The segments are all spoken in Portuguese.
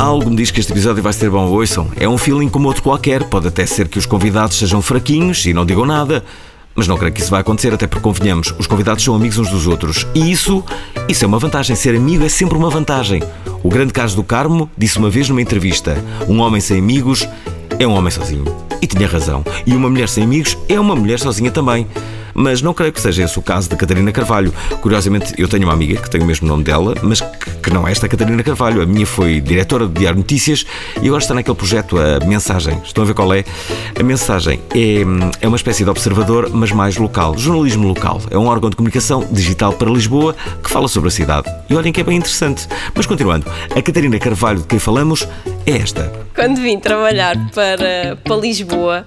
Algo me diz que este episódio vai ser bom, ouçam. É um feeling como outro qualquer. Pode até ser que os convidados sejam fraquinhos e não digam nada. Mas não creio que isso vai acontecer, até porque convenhamos, os convidados são amigos uns dos outros. E isso, isso é uma vantagem. Ser amigo é sempre uma vantagem. O grande caso do Carmo disse uma vez numa entrevista: um homem sem amigos é um homem sozinho. E tinha razão. E uma mulher sem amigos é uma mulher sozinha também mas não creio que seja esse o caso de Catarina Carvalho. Curiosamente, eu tenho uma amiga que tem o mesmo nome dela, mas que não é esta Catarina Carvalho. A minha foi diretora do Diário Notícias e agora está naquele projeto A Mensagem. Estão a ver qual é? A Mensagem é, é uma espécie de observador, mas mais local. Jornalismo local. É um órgão de comunicação digital para Lisboa que fala sobre a cidade. E olhem que é bem interessante. Mas continuando, a Catarina Carvalho de quem falamos é esta. Quando vim trabalhar para, para Lisboa,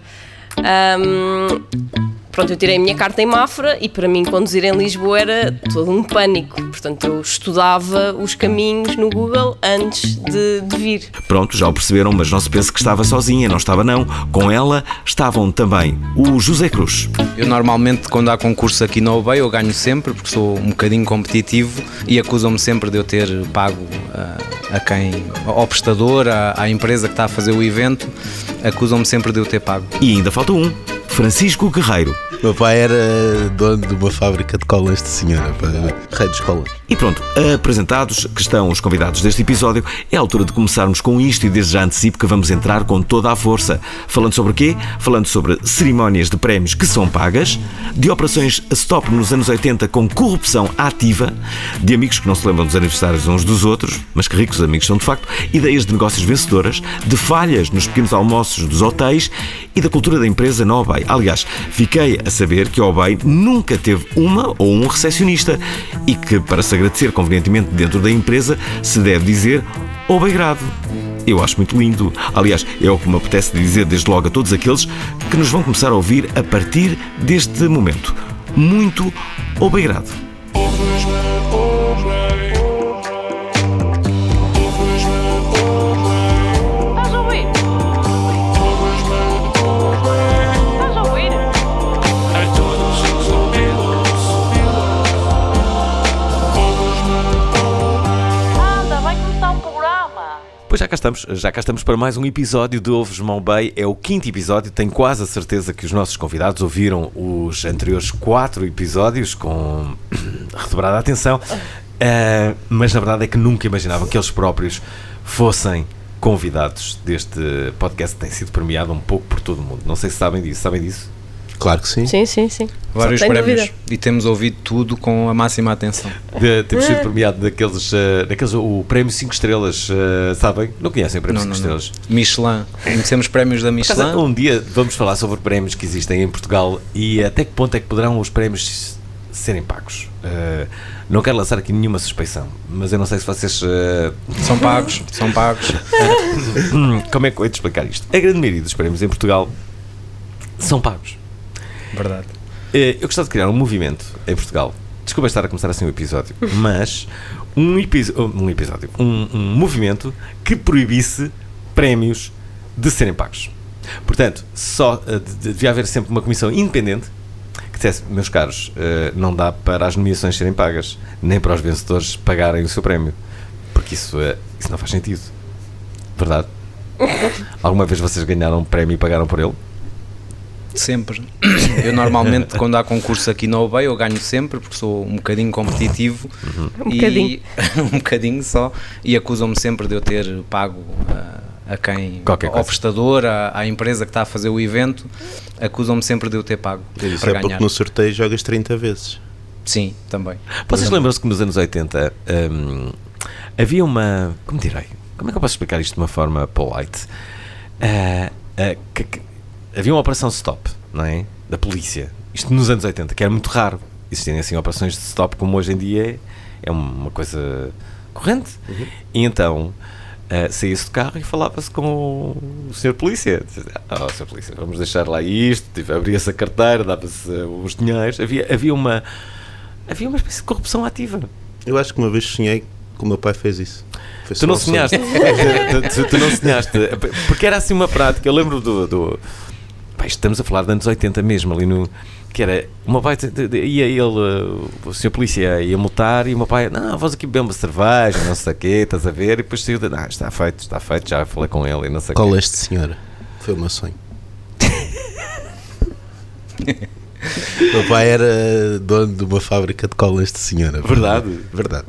um, pronto, eu tirei a minha carta em Mafra e para mim conduzir em Lisboa era todo um pânico. Portanto, eu estudava os caminhos no Google antes de, de vir. Pronto, já o perceberam, mas não se pense que estava sozinha, não estava não. Com ela estavam também o José Cruz. Eu normalmente, quando há concurso aqui no OBEI, eu ganho sempre, porque sou um bocadinho competitivo e acusam-me sempre de eu ter pago a, a quem, ao prestador, à, à empresa que está a fazer o evento, acusam-me sempre de eu ter pago. E ainda falta um. Francisco Guerreiro. Meu pai era dono de uma fábrica de colas de senhora, rei de escolas. E pronto, apresentados que estão os convidados deste episódio, é a altura de começarmos com isto e desde já antecipo que vamos entrar com toda a força. Falando sobre quê? Falando sobre cerimónias de prémios que são pagas, de operações a stop nos anos 80 com corrupção ativa, de amigos que não se lembram dos aniversários uns dos outros, mas que ricos amigos são de facto, ideias de negócios vencedoras, de falhas nos pequenos almoços dos hotéis e da cultura da empresa no OBEI. Aliás, fiquei a saber que o OBEI nunca teve uma ou um recepcionista e que, para se agradecer convenientemente dentro da empresa, se deve dizer obrigado. Eu acho muito lindo. Aliás, é o que me apetece dizer desde logo a todos aqueles que nos vão começar a ouvir a partir deste momento. Muito obrigado. Pois já cá estamos, já cá estamos para mais um episódio de Ovos Mão Bay. É o quinto episódio, tenho quase a certeza que os nossos convidados ouviram os anteriores quatro episódios com redobrada atenção, uh, mas na verdade é que nunca imaginavam que eles próprios fossem convidados deste podcast tem sido premiado um pouco por todo o mundo. Não sei se sabem disso, sabem disso? Claro que sim. Sim, sim, sim. Vários prémios. Dúvida. E temos ouvido tudo com a máxima atenção. De, temos sido premiado daqueles, uh, daqueles o prémio 5 estrelas, uh, sabem? Não conhecem o prémio 5 estrelas? Não. Michelin. Conhecemos prémios da Michelin. Um dia vamos falar sobre prémios que existem em Portugal e até que ponto é que poderão os prémios serem pagos. Uh, não quero lançar aqui nenhuma suspeição, mas eu não sei se vocês. Uh... São pagos, são pagos. Como é que eu hei de explicar isto? A grande maioria dos prémios em Portugal são pagos. Verdade. Eh, eu gostava de criar um movimento em Portugal. Desculpa estar a começar assim o episódio, mas um, um episódio, um, um movimento que proibisse prémios de serem pagos. Portanto, só uh, devia haver sempre uma comissão independente que dissesse, meus caros, uh, não dá para as nomeações serem pagas, nem para os vencedores pagarem o seu prémio. Porque isso, isso não faz sentido. Verdade? Alguma vez vocês ganharam um prémio e pagaram por ele? Sempre. Eu normalmente, quando há concurso aqui no OBEI, eu ganho sempre, porque sou um bocadinho competitivo. Uhum. Um e, bocadinho. um bocadinho só. E acusam-me sempre de eu ter pago a, a quem, Qualquer ao prestador, à, à, empresa que está a fazer o evento, acusam-me sempre de eu ter pago. Isso para é ganhar. porque no sorteio jogas 30 vezes. Sim, também. Vocês lembram-se que nos anos 80 um, havia uma. Como direi? Como é que eu posso explicar isto de uma forma polite? Uh, uh, que, que, havia uma operação stop, não é? Da polícia. Isto nos anos 80, que era muito raro. Existirem assim operações de stop como hoje em dia é, uma coisa corrente. Uhum. E então uh, saía-se do carro e falava-se com o senhor polícia. Oh, senhor polícia, vamos deixar lá isto. Tipo, abria-se a carteira, dava-se uh, os dinheiros. Havia, havia, uma, havia uma espécie de corrupção ativa. Eu acho que uma vez sonhei que o meu pai fez isso. tu não sonhaste? tu, tu, tu, não sonhaste? Porque era assim uma prática. Eu lembro do, do Pá, estamos a falar de anos 80 mesmo, ali no. Que era. O meu pai de- de- ia ele, uh, o senhor polícia ia multar e o meu pai, não, vamos aqui beber uma cerveja, não sei o quê, estás a ver? E depois saiu de. Ah, está feito, está feito, já falei com ele e não sei o quê. Cola este senhora. Foi o meu sonho. meu pai era dono de uma fábrica de colas de senhora. Verdade? Verdade.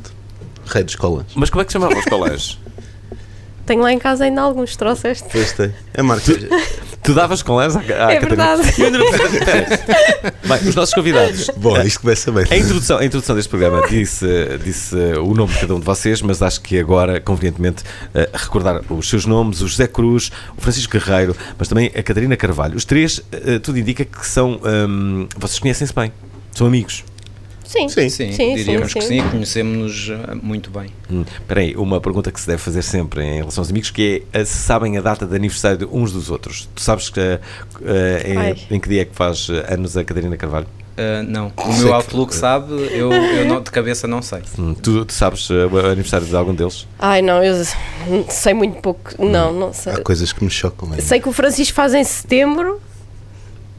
Rei dos colãs. Mas como é que se chamavam os colãs? Tenho lá em casa ainda alguns, trouxeste. Pois tem. A marca. tu davas colãs à, à É Catarina? verdade. Espera. Bem, os nossos convidados. Bom, isto começa bem. A introdução, a introdução deste programa disse, disse eh, o nome de cada um de vocês, mas acho que agora, convenientemente, eh, recordar os seus nomes: o José Cruz, o Francisco Guerreiro, mas também a Catarina Carvalho. Os três, eh, tudo indica que são. hum, vocês conhecem-se bem, são amigos. Sim, Sim. Sim, sim, diríamos sim, que sim. sim, conhecemos-nos uh, muito bem. Hum, Espera aí, uma pergunta que se deve fazer sempre em relação aos amigos, que é eh, se sabem a data de aniversário de uns dos outros. Tu sabes que, eh, Ai. em, em que dia é que faz anos a Catarina Carvalho? Uh, não, o Sei meu que- Outlook sabe, eu, eu não- de cabeça não sei. Hum, tu, tu sabes eh, o aniversário de algum deles? Ai não, eu sei muito pouco. Não, não sei. Há coisas que me chocam ainda. Sei que o Francisco faz em setembro.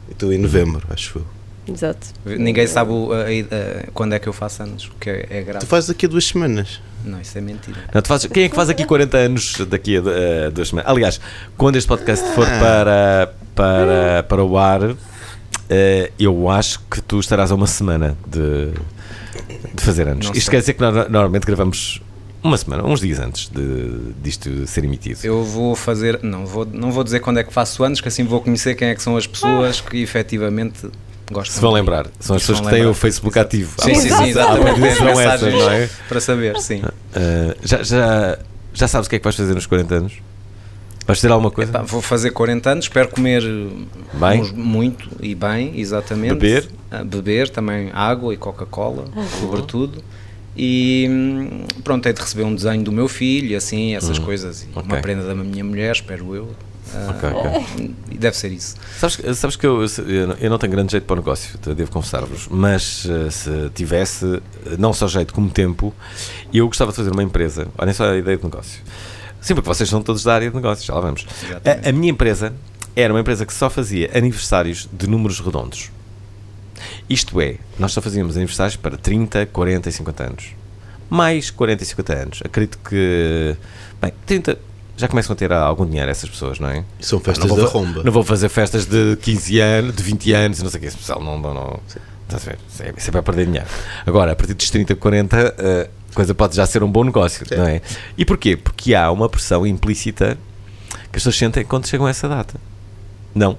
Eu estou em novembro, acho eu. Exato. Ninguém sabe o- a- a- quando é que eu faço anos, o que é, é grave. Tu fazes daqui a duas semanas. Não, isso é mentira. Não, tu fazes- quem é que faz aqui 40 anos daqui a duas semanas? Aliás, quando este podcast for para, para, para o ar, eh, eu acho que tu estarás a uma semana de, de fazer anos. Não Isto sei. quer dizer que nós normalmente gravamos uma semana, uns dias antes de, disto ser emitido. Eu vou fazer, não vou, não vou dizer quando é que faço anos, que assim vou conhecer quem é que são as pessoas que efetivamente gostam. Se vão lembrar, são as pessoas que têm lembrar. o Facebook ativo. Sim, sim, sim, Exato. exatamente. Tem as São essas, mensagens não é? para saber, sim. Eh, já, já, já sabes o que é que vais fazer nos 40 anos? Vais fazer alguma coisa? Epá, vou fazer 40 anos, espero comer Bem. uns- muito e bem, exatamente. Beber? Ah, beber também água e Coca-Cola, sobretudo. E hum, pronto, hei de receber um desenho do meu filho, e assim, essas coisas. E Ok. Uma prenda da minha mulher, espero eu. Ah, Ok, ok. E deve ser isso. Sabes, que- sabes que eu, eu não- tenho grande jeito para o negócio, te- devo confessar-vos, mas eh, se tivesse eh, não só jeito como tempo, eu gostava de fazer uma empresa. Olhem só a ideia de negócio. Sim, porque vocês são todos da área de negócios, já lá vamos. A, a minha empresa era uma empresa que só fazia aniversários de números redondos. Isto é, nós só fazíamos aniversários para 30, 40 e 50 anos. Mais 40 e 50 anos. Acredito que. Bem, 30. Já começam a ter algum dinheiro essas pessoas, não é? São festas Não da romba. Não vou fazer festas de 15 anos, de 20 anos e não sei o que. Esse pessoal não. não, não estás a ver? É- Isso é para perder dinheiro. Agora, a partir dos 30, 40, eh, a coisa pode já ser um bom negócio, não é? E porquê? Porque há uma pressão implícita que as pessoas sentem quando chegam a essa data. Não.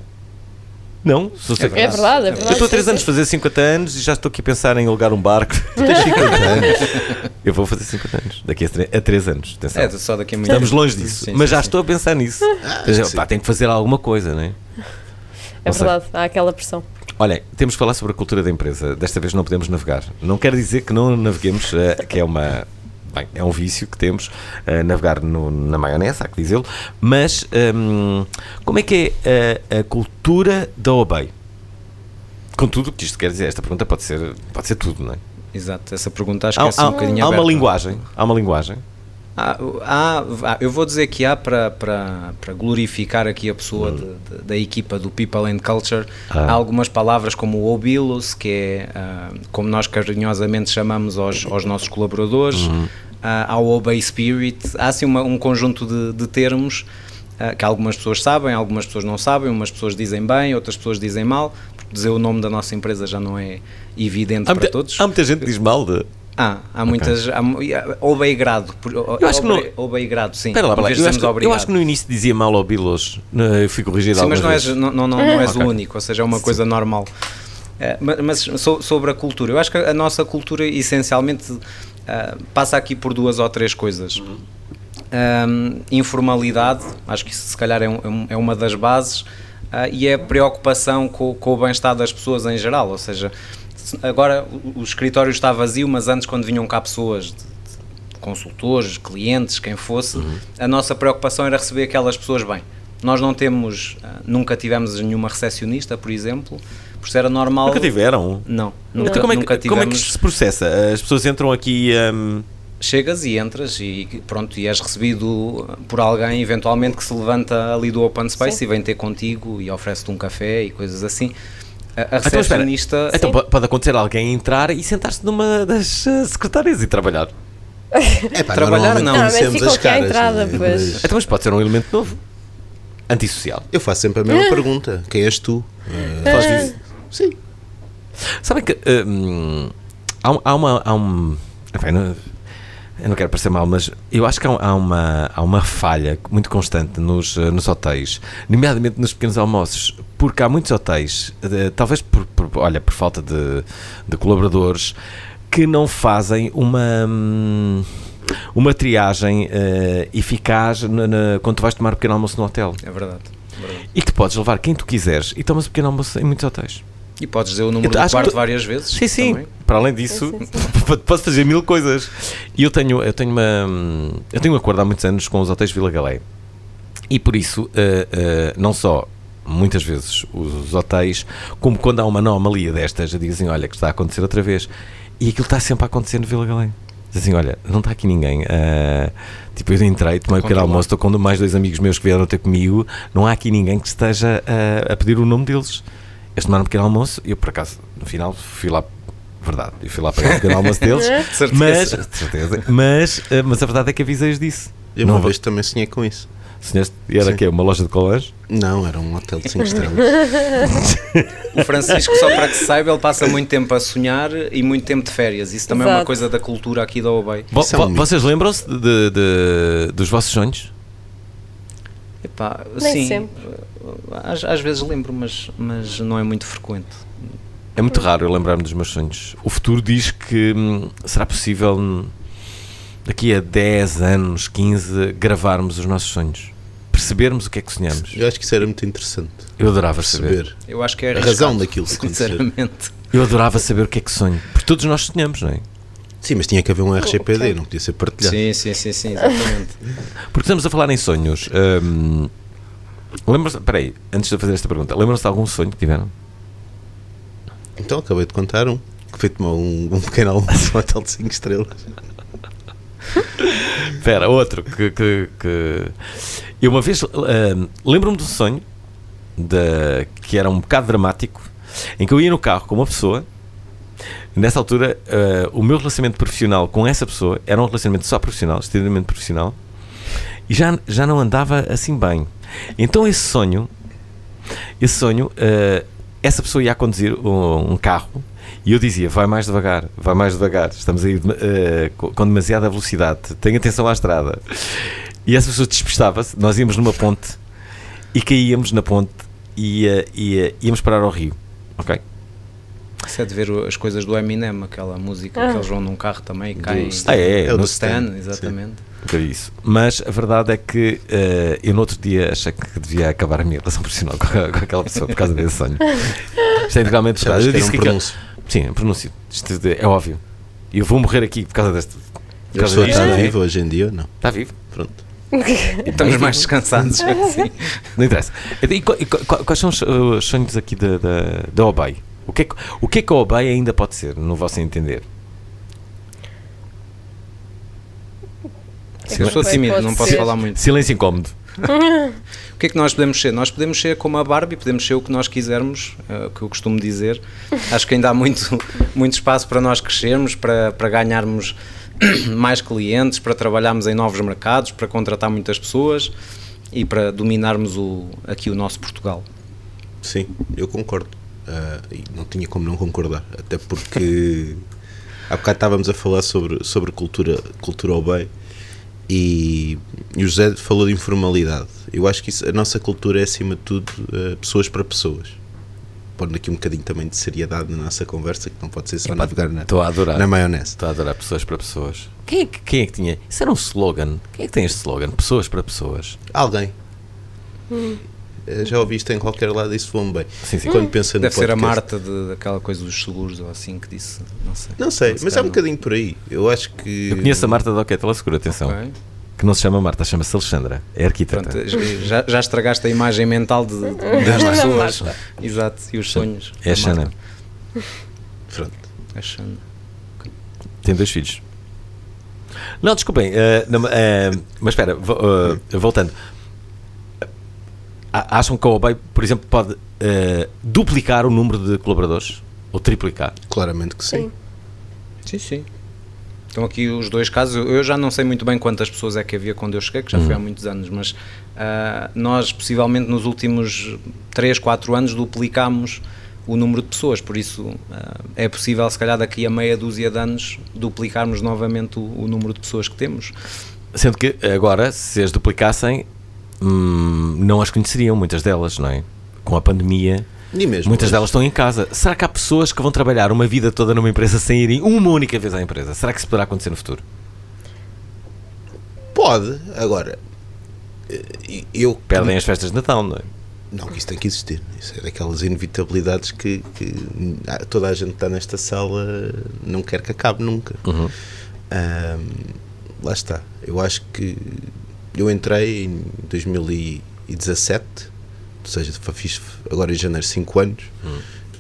Não? Se você- É verdade, é verdade. Eu estou há 3 sim, anos a fazer 50 anos e já estou aqui a pensar em alugar um barco. Tens 50 anos. Eu vou fazer 50 anos. Daqui a 3 anos. Atenção. É, só daqui a muito Estamos longe disso. Sim, mas sim, já sim. estou a pensar nisso. Dizer, sim. pá, tenho que fazer alguma coisa, não é? É verdade, há aquela pressão. Olhem, temos que falar sobre a cultura da empresa. Desta vez não podemos navegar. Não quer dizer que não naveguemos, eh, que é uma. Bem, é um vício que temos, eh, navegar no- na maionese, há que dizê-lo. Mas hum, como é que é a, a cultura da OBEI? Com tudo o que isto quer dizer, esta pergunta pode ser, pode ser tudo, não é? Exato, essa pergunta acho que Há, é assim há- um bocadinho há uma aberta. linguagem. Há uma linguagem. Há- há- há- eu vou dizer que há para, para, para glorificar aqui a pessoa de- de- da equipa do People and Culture. Ah. Há algumas palavras como o obilos, que é ah, como nós carinhosamente chamamos aos, aos nossos colaboradores. Ah, há o Obey Spirit. Há assim uma- um conjunto de, de termos ah, que algumas pessoas sabem, algumas pessoas não sabem, umas pessoas dizem bem, outras pessoas dizem mal. Dizer o nome da nossa empresa já não é evidente Há para muita, todos. há muita gente que diz mal de. Há, há muitas. Há, mu- há- obeigrado. por- Eu acho que não- Obeigrado, sim. Espera lá, lá. Eu, acho que, eu acho que no início dizia mal ao Bilos. Eu fui corrigido Sim, mas não algumas és, vezes. não, não, não, não és Ok. o único, ou seja, é uma coisa normal. Eh, ma- mas so- sobre a cultura, eu acho que a nossa cultura essencialmente ah, passa aqui por duas ou três coisas. Ahm, informalidade, acho que isso se calhar é, um- é uma das bases, ah, e é a preocupação com, com o bem-estar das pessoas em geral, ou seja, se- agora o, o escritório está vazio, mas antes quando vinham cá pessoas de, consultores, clientes, quem fosse, Uhum. a nossa preocupação era receber aquelas pessoas bem. Nós não temos, ah, nunca tivemos nenhuma recepcionista, por exemplo, era normal. Nunca tiveram. Não, nunca, Então como é, que, nunca como é que tivemos. isto se processa? As pessoas entram aqui hum, chegas e entras e pronto, e és recebido por alguém eventualmente que se levanta ali do open space Sim. e vem ter contigo e oferece-te um café e coisas assim. A, a Então, espera. recepcionista. Então po- pode acontecer alguém entrar e sentar-se numa das eh, secretárias e trabalhar. É pá, Trabalhar, não. Conhecemos ficam as caras. entrada, né? pois. Mas Então, mas pode ser um elemento novo. Antissocial. Eu faço sempre a mesma pergunta: quem és tu? Eh, Faz isso. Sim. Sabem que hum, há, há uma. Há um, enfim, não- eu não quero parecer mal, mas eu acho que há, há uma, há uma falha muito constante nos, eh, nos hotéis, nomeadamente nos pequenos almoços, porque há muitos hotéis, eh, talvez por, por- olha, por falta de, de colaboradores, que não fazem uma. hum, uma triagem eh, eficaz na- na- quando tu vais tomar um pequeno almoço no hotel. É verdade. é verdade. E que tu podes levar quem tu quiseres e tomas um pequeno almoço em muitos hotéis. E podes dizer o número Eu do que quarto tu- várias vezes. Sim, sim. também. Para além disso, Sim, sim, posso fazer mil coisas. E eu tenho, eu tenho uma, eu tenho um acordo há muitos anos com os hotéis Vila Galé. E por isso, eh, eh, não só muitas vezes os hotéis, como quando há uma anomalia destas, dizem, olha, que está a acontecer outra vez. E aquilo está sempre a acontecer no Vila Galé. Dizem, olha, não está aqui ninguém. eh, tipo, eu entrei, tomei um pequeno almoço, estou com mais dois amigos meus que vieram ter comigo. Não há aqui ninguém que esteja a pedir o nome deles. Eles tomaram um pequeno almoço e eu, por acaso, no final, fui lá. Verdade, eu fui lá para o pequeno almoço deles. certeza. mas, de certeza, mas, eh, mas a verdade é que avisei-os disso. Eu Não uma vou- vez também sonhei com isso. Sonhaste- E era Sim. que Uma loja de colãs? Não, era um hotel de 5 estrelas. O Francisco, só para que se saiba, ele passa muito tempo a sonhar e muito tempo de férias. Isso também é uma Exato. coisa da cultura aqui da Obey. Vo- é um vocês lembram-se de, de- dos vossos sonhos? Epá, Nem sim, sempre. às, às vezes lembro, mas, mas não é muito frequente. É muito raro eu lembrar-me dos meus sonhos. O futuro diz que hum, será possível hum, daqui a 10 anos, 15, gravarmos os nossos sonhos. Percebermos o que é que sonhamos. Eu acho que isso era muito interessante. Eu adorava saber. Perceber. Eu acho que é A razão daquilo. Sinceramente. Eu adorava saber o que é que sonho. Porque todos nós sonhamos, não é? Sim, mas tinha que haver um RGPD, não podia ser partilhado. Sim, sim, sim, sim, exatamente. Porque estamos a falar em sonhos. hum, Lembram-se, peraí, antes de fazer esta pergunta, lembram-se de algum sonho que tiveram? Então acabei de contar um que foi tomar um, um pequeno almoço no hotel de 5 estrelas. Espera, outro que, que, que- Eu uma vez hum, lembro-me de um sonho de, que era um bocado dramático em que eu ia no carro com uma pessoa. Nessa altura, eh, o meu relacionamento profissional com essa pessoa era um relacionamento só profissional, extremamente profissional, e já, já não andava assim bem. Então, esse sonho, esse sonho, eh, essa pessoa ia conduzir um, um carro e eu dizia: vai mais devagar, vai mais devagar, estamos aí co- com demasiada velocidade, tenha atenção à estrada. E essa pessoa despistava-se, nós íamos numa ponte e caíamos na ponte e, e, íamos parar ao rio. Ok? Isso é de ver as coisas do Eminem, aquela música Ah. que eles vão num carro também e caem. Stan. Ah, é, É do Stan, Stan, exatamente. Vi isso. Mas a verdade é que eh, eu no outro dia achei que devia acabar a minha relação profissional com, a- com aquela pessoa por causa desse sonho. Isto é integralmente Sabes verdade. Eu que era disse um que pronúncio. Sim, é pronúncio. Isto é óbvio. E eu vou morrer aqui por causa deste. Por A causa pessoa disto, está é? viva hoje em dia ou não? Está vivo. Pronto. Estamos mais descansados. assim. Não interessa. E, e qu- quais são os, uh, os sonhos aqui da, da, da Obey? O que, é que, o que é que a Obey ainda pode ser, no vosso entender? É Eu sou tímido, não posso ser. falar muito. Silêncio incómodo. O que é que nós podemos ser? Nós podemos ser como a Barbie, podemos ser o que nós quisermos, é o que eu costumo dizer. Acho que ainda há muito, muito espaço para nós crescermos, para, para ganharmos mais clientes, para trabalharmos em novos mercados, para contratar muitas pessoas e para dominarmos o, aqui o nosso Portugal. Sim, eu concordo. Ah, e não tinha como não concordar. Até porque há bocado estávamos a falar sobre, sobre cultura, cultura ao bem e, e o José falou de informalidade. Eu acho que isso, a nossa cultura é acima de tudo ah, pessoas para pessoas. Pondo aqui um bocadinho também de seriedade na nossa conversa, que não pode ser só Epá, navegar na, a adorar. na maionese. Estou a adorar pessoas para pessoas. Quem é, que, quem é que tinha? Isso era um slogan. Quem é que tem este slogan? Pessoas para pessoas. Alguém. Eh, Já ouviste em qualquer lado isso voa bem. Sim, sim. Quando pensa no Deve ser a. Marta de, daquela coisa dos seguros ou assim que disse. Não sei. Não sei, Se mas é um não. bocadinho por aí. Eu acho que. Eu conheço a Marta da Oquete, ela segura, atenção. Ok. Que não se chama Marta, chama-se Alexandra. É arquiteta. Pronto, já, já estragaste a imagem mental de, de, das Da pessoas. Exato, e os sonhos. É a. Xana. Pronto. A Xana. Tem dois filhos. Não, desculpem, eh, não, eh, mas espera, vo- eh, voltando. Acham que a Obey, por exemplo, pode eh, duplicar o número de colaboradores? Ou triplicar? Claramente que sim. Sim, sim. Estão aqui os dois casos. Eu- já não sei muito bem quantas pessoas é que havia quando eu cheguei, que já foi há muitos anos, mas ah, nós, possivelmente, nos últimos 3, 4 anos, duplicámos o número de pessoas. Por isso, ah, é possível, se calhar, daqui a meia dúzia de anos, duplicarmos novamente o, o número de pessoas que temos. Sendo que agora, se as duplicassem, hum, não as conheceriam, muitas delas, não é? Com a pandemia, mesmo muitas delas estão em casa. Será que há pessoas que vão trabalhar uma vida toda numa empresa sem irem uma única vez à empresa? Será que isso poderá acontecer no futuro? Pode, agora. eh, Eu. Perdem as festas de Natal, não é? Não, que isso tem que existir. Isso é daquelas inevitabilidades que, que toda a gente que está nesta sala não quer que acabe nunca. Uhum. Ahm, lá está. Eu acho que eu entrei em 2017, ou seja, fiz agora em janeiro 5 anos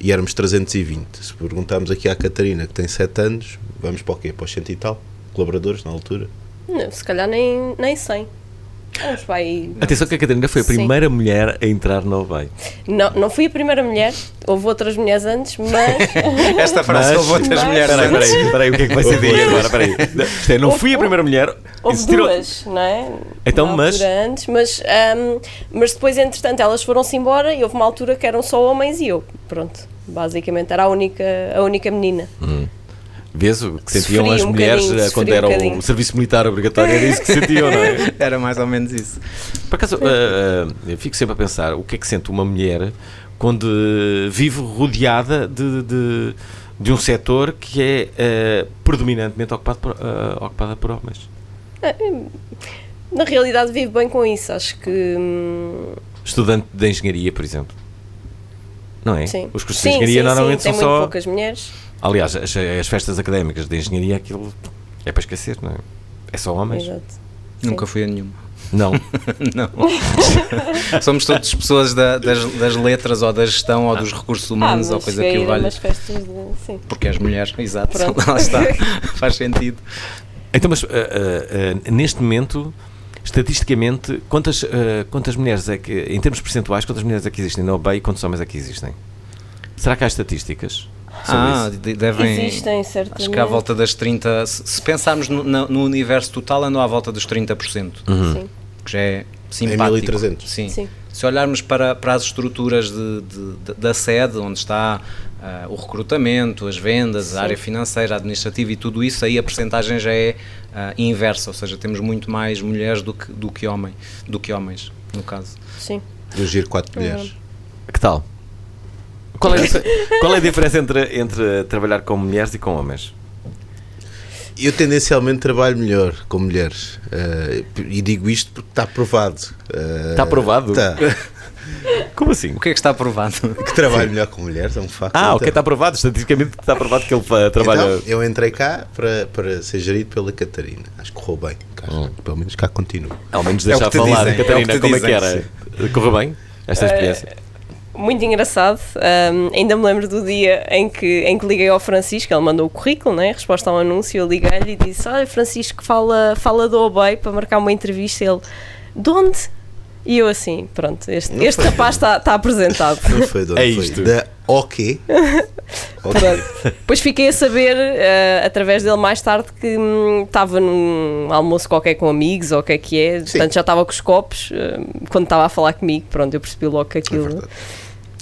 e éramos 320. Se perguntarmos aqui à Catarina, que tem 7 anos, vamos para o quê? Para os 100 e tal colaboradores na altura? Não, se calhar nem, nem 100. Vamos para aí. Atenção que a Catarina foi a Sim. primeira mulher a entrar na Obey. Não, não fui a primeira mulher, houve outras mulheres antes, mas. Esta frase Mas- houve outras mas- mulheres Peraí, antes. peraí, peraí, o que é que vai ser daí agora? Peraí. Não, não fui a primeira mulher. Houve existiram- duas, não é? Então, mas- Antes, mas, ahm, mas depois, entretanto, elas foram-se embora e houve uma altura que eram só homens e eu. Pronto, basicamente era a única, a única menina. Vês o que sentiam Sofri as um mulheres eh, quando sofri um era o serviço militar obrigatório? Era isso que sentiam, não é? Era mais ou menos isso. Por acaso, eh, eh, eu fico sempre a pensar o que é que sente uma mulher quando eh, vive rodeada de, de, de um setor que é eh, predominantemente ocupado por, eh, ocupada por homens. Na realidade, vivo bem com isso. Acho que. hum, Estudante de engenharia, por exemplo. Não é? sim. Os cursos sim, de engenharia sim, normalmente sim, são só. poucas mulheres. Aliás, as, as festas académicas de engenharia, aquilo é para esquecer, não é? É só homens? Exato. Nunca fui a nenhuma. Não. Não. Somos todas pessoas da- das, das letras ou da gestão ou dos recursos humanos ah, ou coisa cheguei que valha. festas de. Sim. Porque és mulher, exato. Pronto. Lá está. Faz sentido. Então, mas ah, ah, ah, neste momento, estatisticamente, quantas, ah, quantas mulheres é que, em termos percentuais, quantas mulheres é que existem na OBEI e quantos homens é que existem? Será que há estatísticas Ah, isso? de- devem. Existem, certamente. Acho que à volta das 30%. Se, pensarmos no, no universo total, andam à volta dos 30%. Sim. Que já é simpático. 1300. Sim. Sim. Se olharmos para, para as estruturas de, de- de- da sede, onde está ah, o recrutamento, as vendas, Sim. a área financeira, a administrativa e tudo isso, aí a percentagem já é ah, inversa, ou seja, temos muito mais mulheres do que, do que, homem, do que homens, no caso. Sim. Eu giro 4 mulheres. Que tal? Qual é, qual é a diferença entre, entre trabalhar com mulheres e com homens? Eu tendencialmente trabalho melhor com mulheres. eh, e digo isto porque está provado. Eh, Está provado? Está. Como assim? O que é que está aprovado? Que trabalho melhor com mulheres, é um facto. Ah, ok, Então- está provado, estatisticamente está provado que ele fa- trabalha. Então, eu entrei cá para, para ser gerido pela Catarina. Acho que correu bem. Cá- Hum. Pelo menos cá continuo. Ao menos É o deixar que te falar, dizem, é o Catarina, que te como é que dizem, era? Correu bem esta experiência? Muito engraçado. Ahm, ainda me lembro do dia em que, em que liguei ao Francisco, ele mandou o currículo, né? resposta ao anúncio, eu liguei-lhe e disse: Olha, Francisco, fala, fala do Obey para marcar uma entrevista. Ele, de onde? E eu assim, pronto, este, Não este foi. rapaz está está apresentado. Não foi de onde É foi? isto. Da OK. Ok. Pronto. Depois fiquei a saber, eh, através dele mais tarde, que hum, estava num almoço qualquer com amigos ou o que é que é. Portanto, já estava com os copos eh, quando estava a falar comigo. Pronto, eu percebi logo que É aquilo. verdade.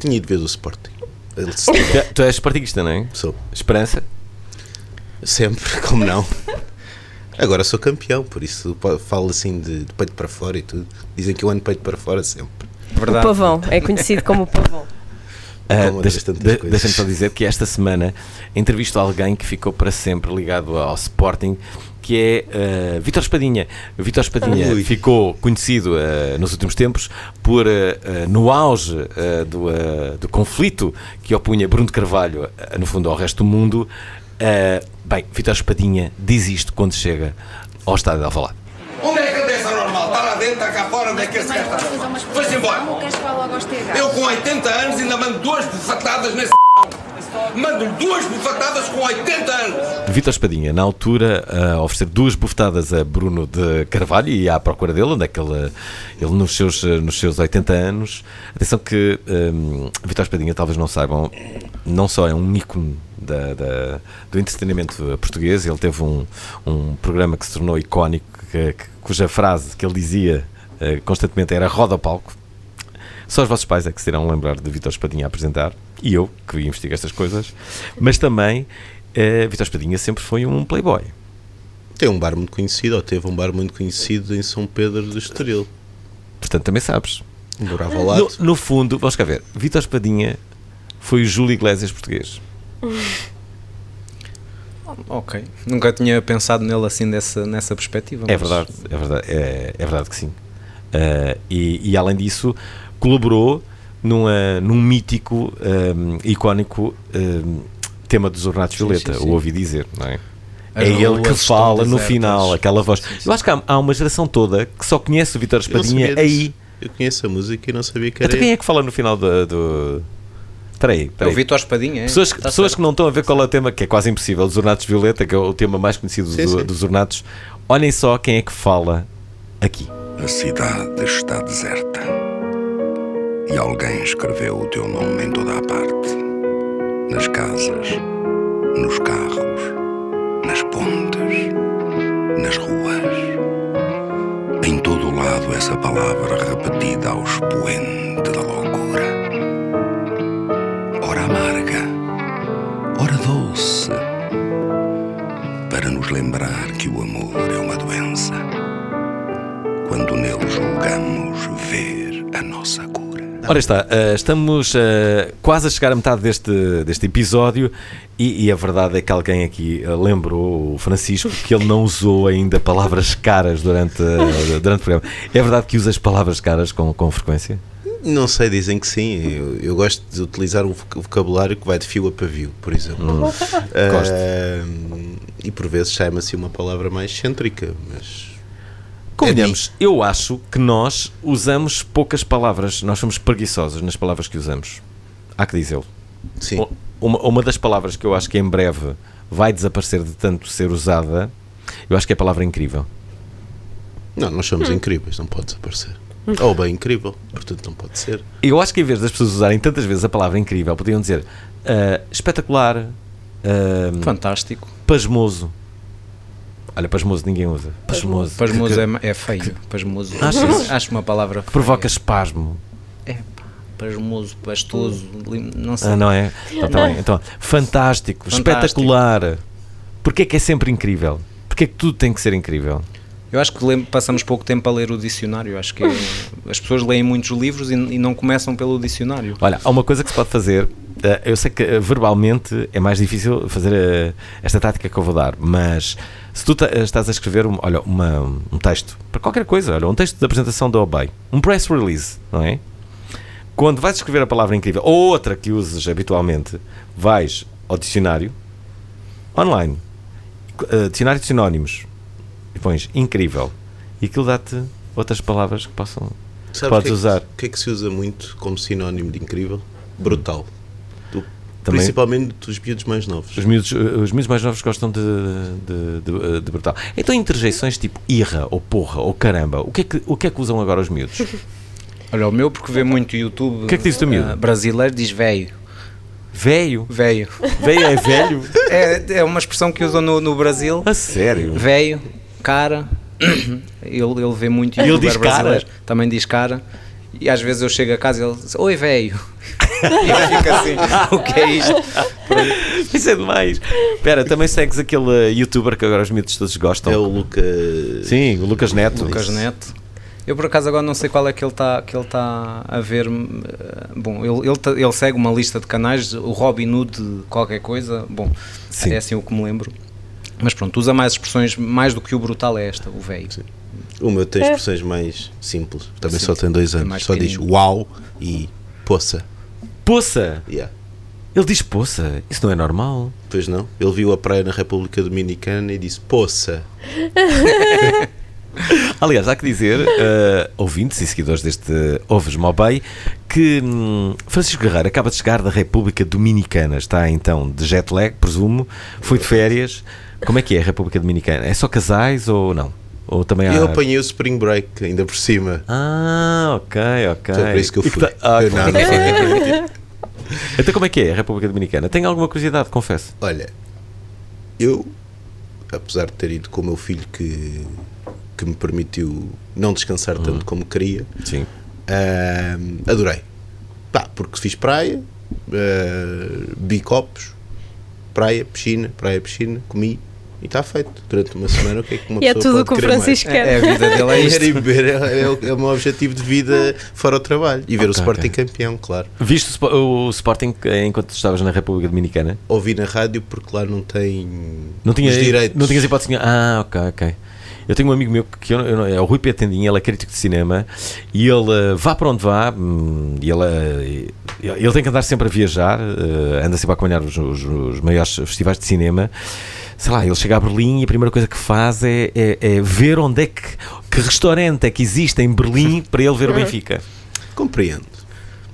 Tinha ido ver o Sporting. Ele se- Tu, tu és partiguista, não é? Sou. Esperança? Sempre, como não. Agora sou campeão, por isso falo assim de, de peito para fora e tudo. Dizem que eu ando peito para fora sempre. O Verdade. pavão, é conhecido como o pavão. Como deixa- de-. Deixa-me só dizer que esta semana entrevisto alguém que ficou para sempre ligado ao Sporting, que é ah, Vítor Espadinha. O Vítor Espadinha Ui. ficou conhecido ah, nos últimos tempos por, ah, no auge do, do conflito que opunha Bruno de Carvalho, no fundo, ao resto do mundo. bem, Vítor Espadinha diz isto quando chega ao estádio de Alvalade. Onde é que ele desse normal? Está lá dentro, está cá fora, onde é que esse gajo está? Foi-se embora. Eu com 80 anos ainda mando duas bufatadas nesse mando-lhe duas bufetadas com 80 anos. Vítor Espadinha, na altura, a oferecer duas bufetadas a Bruno de Carvalho e à procura dele, onde é que ele, ele nos, seus, nos seus 80 anos. Atenção que um, Vítor Espadinha, talvez não saibam, não só é um ícone da, da, do entretenimento português, ele teve um, um programa que se tornou icónico, que, que, cuja frase que ele dizia uh, constantemente era roda palco. Só os vossos pais é que se irão lembrar de Vítor Espadinha a apresentar, e eu, que investigo estas coisas, mas também uh, Vítor Espadinha sempre foi um playboy. Tem um bar muito conhecido, ou teve um bar muito conhecido em São Pedro do Estoril. Portanto, também sabes. Morava ao lado. No, no fundo, vamos cá ver, Vítor Espadinha foi o Júlio Iglesias português. Ok, nunca tinha pensado nele assim dessa, nessa perspectiva. É mas- verdade, é verdade, é, é verdade que sim. Uh, e, e além disso, colaborou numa, num mítico, um, icónico um, tema dos Ornatos Sim, Violeta, sim, sim. o ouvi dizer, não é? As é ele que fala no final, aquela voz. Sim, sim. Eu acho que há, há uma geração toda que só conhece o Eu não Espadinha disso. aí. Eu conheço a música e não sabia que era Então quem é que fala no final do. do... Espera aí, É o. Vitor Espadinha, é? Pessoas, Tá pessoas certo. que não estão a ver qual é o tema, que é quase impossível, dos Ornatos Violeta, que é o tema mais conhecido Sim, do- sim. dos Ornatos, olhem só quem é que fala aqui. A cidade está deserta. E alguém escreveu o teu nome em toda a parte. Nas casas, nos carros, nas pontes, nas ruas. Em todo o lado essa palavra repetida ao expoente da loucura. Doce. Para nos lembrar que o amor é uma doença quando nele julgamos ver a nossa cura. Ora está, eh, estamos eh, quase a chegar à metade deste, deste episódio e, e a verdade é que alguém aqui eh, lembrou o Francisco que ele não usou ainda palavras caras durante, durante o programa. É verdade que usas palavras caras com, com frequência? Não sei, dizem que sim. Eu, eu gosto de utilizar um voc- vocabulário que vai de fio a pavio, por exemplo. Hum. Ah, e por vezes sai-me assim uma palavra mais cêntrica, mas. Convenhamos, eu acho que nós usamos poucas palavras, nós somos preguiçosos nas palavras que usamos. Há que dizê-lo. Sim. Uma, uma das palavras que eu acho que em breve vai desaparecer de tanto ser usada, eu acho que é a palavra incrível. Não, nós somos incríveis, não pode desaparecer. Ou bem incrível, portanto não pode ser. Eu acho que em vez das pessoas usarem tantas vezes a palavra incrível, podiam dizer ah, espetacular, ah, Fantástico. pasmoso. Olha, pasmoso ninguém usa. Pasmoso. Pasmoso é, é feio. Pasmoso. Achas? Acho uma palavra feia. Provoca espasmo. É pá, pasmoso, pastoso, não sei. Ah, não é? Então, tá bem. Então, fantástico, Fantástico. espetacular. Porquê é que é sempre incrível? Porquê é que tudo tem que ser incrível? Eu acho que passamos pouco tempo a ler o dicionário. Acho que é- as pessoas leem muitos livros e, e não começam pelo dicionário. Olha, há uma coisa que se pode fazer. eh, Eu sei que eh, verbalmente é mais difícil fazer eh, esta tática que eu vou dar, mas se tu estás a escrever um, olha, uma- um texto para qualquer coisa, olha, um texto de apresentação da OBEI, um press release, não é? Quando vais escrever a palavra incrível, ou outra que uses habitualmente, vais ao dicionário online, dicionário de sinónimos, e pões incrível, e aquilo dá-te outras palavras que possam. Sabes Podes o que é que- usar. O que é que se usa muito como sinónimo de incrível? Brutal. Do- Também- Principalmente dos miúdos mais novos. Os miúdos, os miúdos mais novos gostam de, de, de, de brutal. Então, interjeições tipo irra, ou porra, ou caramba, o que é que, o que, é que usam agora os miúdos? Olha, o meu, porque vê muito YouTube O que é que diz o miúdo? ah, brasileiro, diz velho. Velho? Velho. Velho é velho? É, é uma expressão que usam no, no Brasil. A sério? Velho, cara. Ele, ele vê muito ele youtuber diz cara? Também diz cara. E às vezes eu chego a casa e ele diz: Oi, velho. e eu fico assim: O que é isto? Isso é demais. Espera, também segues aquele uh, youtuber que agora os miúdos todos gostam? É o Luca. Sim, o Lucas Neto. Lucas Neto. Eu por acaso agora não sei qual é que ele está que ele tá a ver. eh, Bom, ele, ele, tá- ele segue uma lista de canais, o Robin Hood qualquer coisa. Bom, Sim. é assim o que me lembro. Mas pronto, usa mais expressões, mais do que o brutal é esta, o velho. O meu tem expressões mais simples. Também Sim, só tem dois é anos. mais Só diz uau e poça. Poça! Yeah. Ele diz poça. Isso não é normal. Pois não? Ele viu a praia na República Dominicana e disse poça. Aliás, há que dizer, eh, ouvintes e seguidores deste Oves Mobay, que hum, Francisco Guerreiro acaba de chegar da República Dominicana. Está então de jet lag, presumo. Foi de férias. Como é que é a República Dominicana? É só casais ou não? Ou também há. Eu apanhei o Spring Break ainda por cima. Ah, ok, ok. Foi por isso que eu fui. tá- Ah, Eu não, não. Então, como é que é a República Dominicana? Tenho alguma curiosidade, confesso. Olha, eu, apesar de ter ido com o meu filho que, que me permitiu não descansar tanto como queria, Sim. ahm, adorei. Pá, porque fiz praia, ah, vi copos, praia, piscina, praia, piscina, comi e está feito. Durante uma semana, o que é que uma E é pessoa tudo o que o mais? Francisco É, é a quer. vida dele, é isto. e beber é, é o- é o meu objetivo de vida fora o trabalho. E ver o Ok, Sporting ok. campeão, claro. Viste o, o Sporting eh, enquanto estavas na República Dominicana? Ouvi na rádio porque lá não tem Não tinha, os direitos. Não tinhas hipótese. Ah, ok, ok. Eu tenho um amigo meu que eu, eu é o Rui Petendinha, ele é crítico de cinema e ele eh, vá para onde vá, hum, e ele, eh, ele tem que andar sempre a viajar, eh, anda sempre a acompanhar os, os- os maiores festivais de cinema. Sei lá, ele chega a Berlim e a primeira coisa que faz é, é- é ver onde é que, que restaurante é que existe em Berlim para ele ver o Benfica. Compreendo.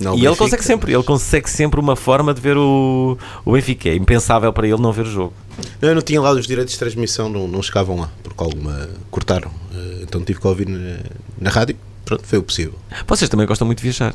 Não, e ele Benfica, consegue sempre, ele consegue sempre uma forma de ver o, o Benfica. É impensável para ele não ver o jogo. Não, eu não tinha lá os direitos de transmissão, não, não chegavam lá, porque alguma cortaram. Eh, Então tive que ouvir na, na rádio. Pronto, foi o possível. Vocês também gostam muito de viajar.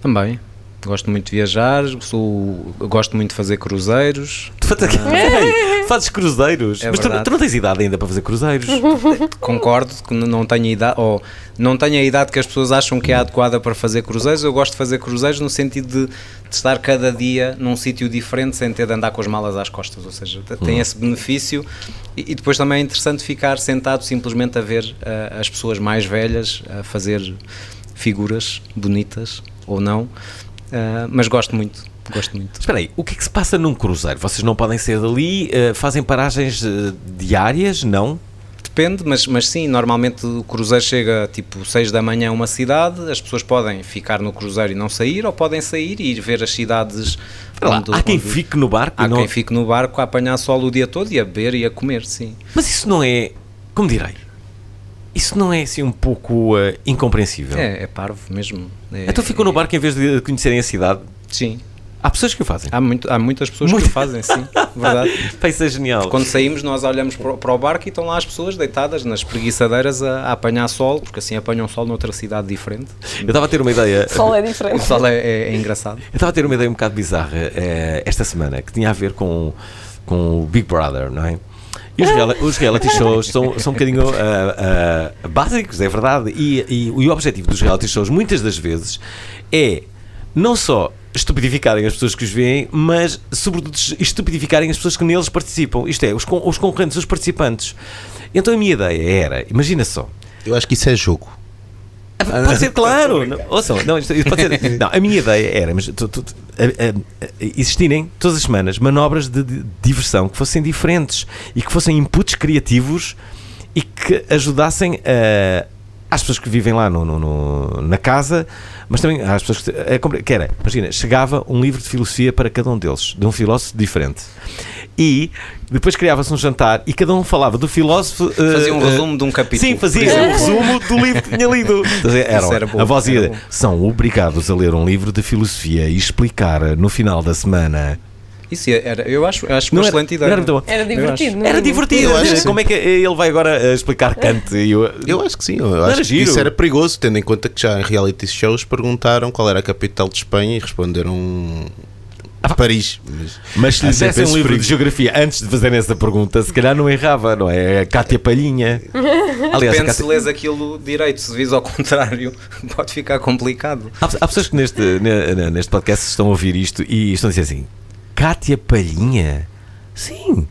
Também. Gosto muito de viajar, sou, gosto muito de fazer cruzeiros. Tu fazes, Ei, fazes cruzeiros. É Mas tu, tu não tens idade ainda para fazer cruzeiros. Concordo que não tenho idade, ou não tenho a idade que as pessoas acham que é adequada para fazer cruzeiros. Eu gosto de fazer cruzeiros no sentido de, de estar cada dia num sítio diferente sem ter de andar com as malas às costas. Ou seja, tem esse benefício. E, e depois também é interessante ficar sentado simplesmente a ver ah, as pessoas mais velhas a fazer figuras bonitas ou não. Ah, mas gosto muito. Gosto muito. Espera aí, o que é que se passa num cruzeiro? Vocês não podem sair dali? eh, fazem paragens eh, diárias? Não? Depende, mas, mas sim, normalmente o cruzeiro chega tipo 6 da manhã a uma cidade, as pessoas podem ficar no cruzeiro e não sair, ou podem sair e ir ver as cidades. Lá, onde- há quem onde- fique no barco e Há não... quem fique no barco a apanhar sol o dia todo e a beber e a comer, sim. Mas isso não é... Como direi? Isso não é assim um pouco eh, incompreensível? É, é parvo mesmo. É- Então ficam no barco em vez de conhecerem a cidade? Sim, Há pessoas que o fazem. há, muito, há muitas pessoas Muito. que o fazem, sim, verdade. Isso é genial. Quando saímos, nós olhamos para o- para o barco e estão lá as pessoas deitadas nas preguiçadeiras a, a apanhar sol, porque assim apanham sol noutra cidade diferente. Eu estava a ter uma ideia... Sol é O diferente. sol é, é- é engraçado. Eu estava a ter uma ideia um bocado bizarra eh, esta semana que tinha a ver com, com o Big Brother, não é? E os, os reality shows são, são um bocadinho ah, ah, básicos, é verdade. E, e o objetivo dos reality shows, muitas das vezes, é não só estupidificarem as pessoas que os veem, mas, sobretudo, estupidificarem as pessoas que neles participam. Isto é, os, os concorrentes, os participantes. Então a minha ideia era, imagina só, Eu acho que isso é jogo. Pode ser, claro. Ouçam, não, isto- isto pode ser- não, a minha ideia era mas, tu- tu- a- a- existirem todas as semanas manobras de, de diversão que fossem diferentes e que fossem inputs criativos e que ajudassem a, às pessoas que vivem lá no, no- no- na casa, mas também às pessoas que, compre- que era, imagina, chegava um livro de filosofia para cada um deles, de um filósofo diferente. E depois criava-se um jantar e cada um falava do filósofo. eh, Fazia um eh, resumo de um capítulo. Sim, fazia um resumo do livro que tinha lido. Era, bom, a voz ia, são obrigados a ler um livro de filosofia e explicar no final da semana. Isso era, eu acho, eu acho uma Não era- excelente ideia. era muito bom. Era divertido, não Era divertido. Eu acho. Como é que ele vai agora eh, explicar Kant? E eu, Eu acho que sim, eu era acho que giro. isso era perigoso, tendo em conta que já em reality shows perguntaram qual era a capital de Espanha e responderam Paris. Mas, Mas se lhe dessem um livro de geografia antes de fazerem essa pergunta, se calhar não errava, não é? Cátia Palhinha. Aliás, Depende se Cátia, lês aquilo direito, se vis ao contrário, pode ficar complicado. há, há pessoas que neste, ne- neste podcast estão a ouvir isto e estão a dizer assim: Cátia Palhinha? Sim,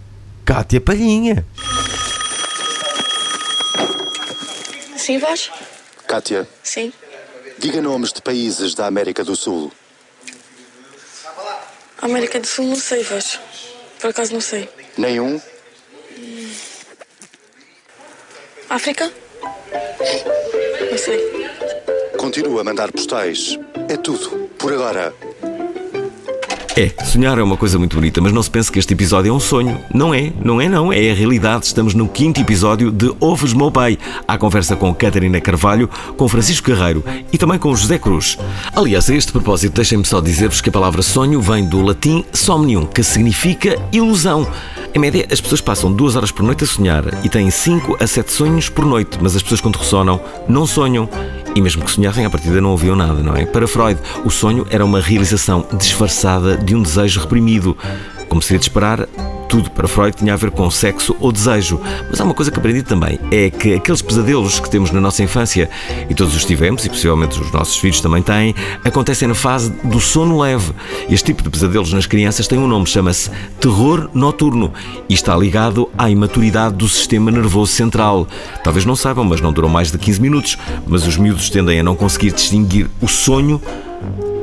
Cátia Palhinha. Sim, Vaz? Kátia, Sim. diga nomes de países da América do Sul. América do Sul não sei, Vaz. Por acaso não sei. Nenhum? África? Não sei. Continua a mandar postais. É tudo. Por agora. É, sonhar é uma coisa muito bonita, mas não se pense que este episódio é um sonho. Não é, não é não, é a realidade. Estamos no quinto episódio de Ovos Meu Pai, à conversa com Catarina Carvalho, com Francisco Carreiro e também com José Cruz. Aliás, a este propósito, deixem-me só dizer-vos que a palavra sonho vem do latim somnium, que significa ilusão. Em média, as pessoas passam duas horas por noite a sonhar e têm 5 a 7 sonhos por noite, mas as pessoas quando ressonam não sonham. E mesmo que sonhassem, à partida não ouviam nada, não é? Para Freud, o sonho era uma realização disfarçada de um desejo reprimido. Como seria de esperar, tudo para Freud tinha a ver com sexo ou desejo. Mas há uma coisa que aprendi também: é que aqueles pesadelos que temos na nossa infância, e todos os tivemos, e possivelmente os nossos filhos também têm, acontecem na fase do sono leve. Este tipo de pesadelos nas crianças tem um nome, chama-se terror noturno, e está ligado à imaturidade do sistema nervoso central. Talvez não saibam, mas não duram mais de 15 minutos, mas os miúdos tendem a não conseguir distinguir o sonho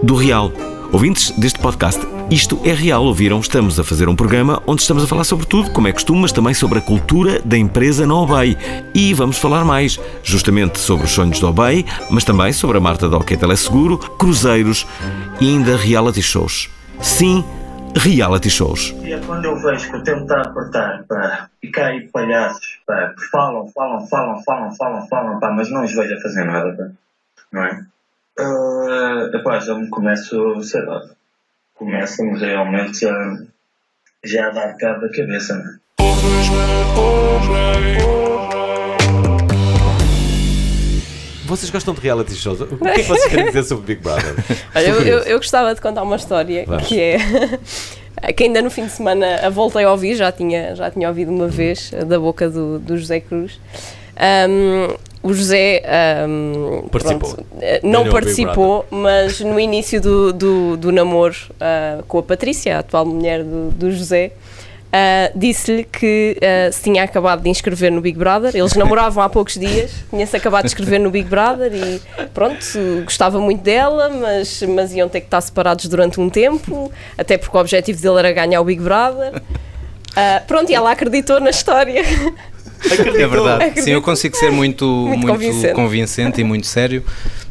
do real. Ouvintes deste podcast, isto é real, ouviram? Estamos a fazer um programa onde estamos a falar sobre tudo, como é costume, mas também sobre a cultura da empresa na Obey. E vamos falar mais, justamente sobre os sonhos da Obey, mas também sobre a Marta da OK Teleseguro, cruzeiros e ainda reality shows. Sim, reality shows. E é quando eu vejo que o tempo está a apertar, pá, e cá aí palhaços, pá, que falam, falam, falam, falam, falam, falam, pá, mas não os vejo a fazer nada, pá, não é? Uh, epá, já me começo, sei lá, começo-me realmente a, já a dar cabo da cabeça, não é? Vocês gostam de reality shows? O que é que vocês querem dizer sobre Big Brother? Olha, eu, eu, eu gostava de contar uma história Vamos. que é que ainda no fim de semana a voltei a ouvir, já tinha, já tinha ouvido uma vez da boca do, do José Cruz. Ahm, o José ahm, Participou. pronto, eh, não participou, mas no início do, do, do namoro ah, com a Patrícia, a atual mulher do, do José, ah, disse-lhe que ah, se tinha acabado de inscrever no Big Brother. Eles namoravam há poucos dias, tinha-se acabado de inscrever no Big Brother e pronto, gostava muito dela, mas, mas iam ter que estar separados durante um tempo, até porque o objetivo dele era ganhar o Big Brother. Pronto, e ela acreditou na história. É verdade. Acredito. Sim, eu consigo ser muito, Muito muito, convincente. convincente. e muito sério,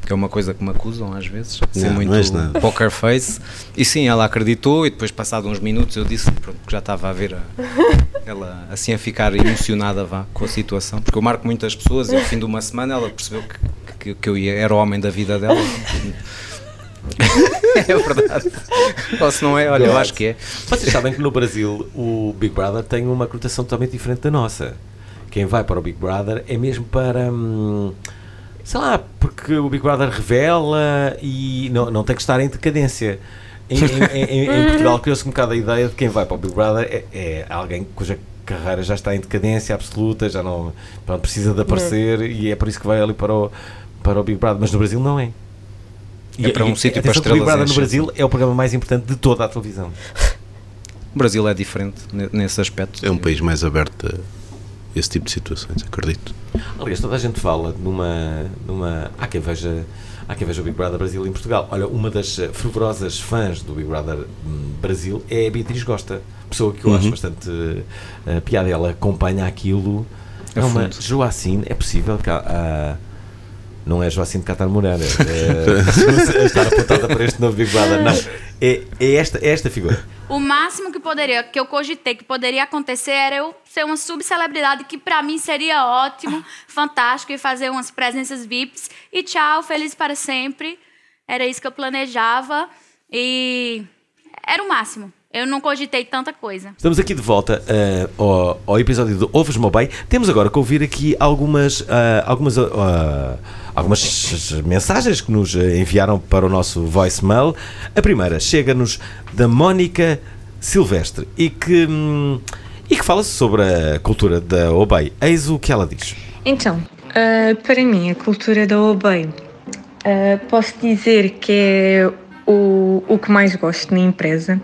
que é uma coisa que me acusam às vezes, ser muito nada. poker face. E sim, ela acreditou e depois, passado uns minutos, eu disse pronto, que já estava a ver a- ela assim a ficar emocionada vá, com a situação, porque eu marco muitas pessoas e ao fim de uma semana ela percebeu que, que, que eu ia- era o homem da vida dela. é verdade. Ou se não é, olha, eu acho que é. Vocês sabem que no Brasil o Big Brother tem uma conotação totalmente diferente da nossa. Quem vai para o Big Brother é mesmo para. hum, sei lá, porque o Big Brother revela e não, não tem que estar em decadência. Em, em- em- em Portugal criou-se um bocado a ideia de quem vai para o Big Brother é, é alguém cuja carreira já está em decadência absoluta, já não pronto, precisa de aparecer e é por isso que vai ali para o, para o Big Brother. Mas no Brasil não é. É para um sítio para que o Big estrelas Brother no. Brasil é o programa mais importante de toda a televisão. O Brasil é diferente ne- nesse aspecto. É um país mais aberto esse tipo de situações, acredito. Aliás, toda a gente fala numa. numa há, quem veja, há quem veja o Big Brother Brasil em Portugal. Olha, uma das eh, fervorosas fãs do Big Brother hum, Brasil é a Beatriz Gosta, pessoa que eu acho bastante eh, piada. Ela acompanha aquilo. A É uma. Joacine, é possível que há- não é Joacine de Catar Moreira é, estar apontada para este novo Big Brother, não. É, é esta, é esta figura. O máximo que poderia, que eu cogitei que poderia acontecer era eu ser uma subcelebridade que pra mim seria ótimo, fantástico e fazer umas presenças VIPs e tchau, feliz para sempre. Era isso que eu planejava e era o máximo. Eu não cogitei tanta coisa. Estamos aqui de volta eh, ao, ao episódio do Ovos Mobile. Temos agora que ouvir aqui algumas, ah, algumas, ah, algumas mensagens que nos eh, enviaram para o nosso voicemail. A primeira chega-nos da Mónica Silvestre e que, hum, e que fala sobre a cultura da Obey. Eis o que ela diz. Então, ah, para mim, a cultura da Obey, ah, posso dizer que é o, o que mais gosto na empresa.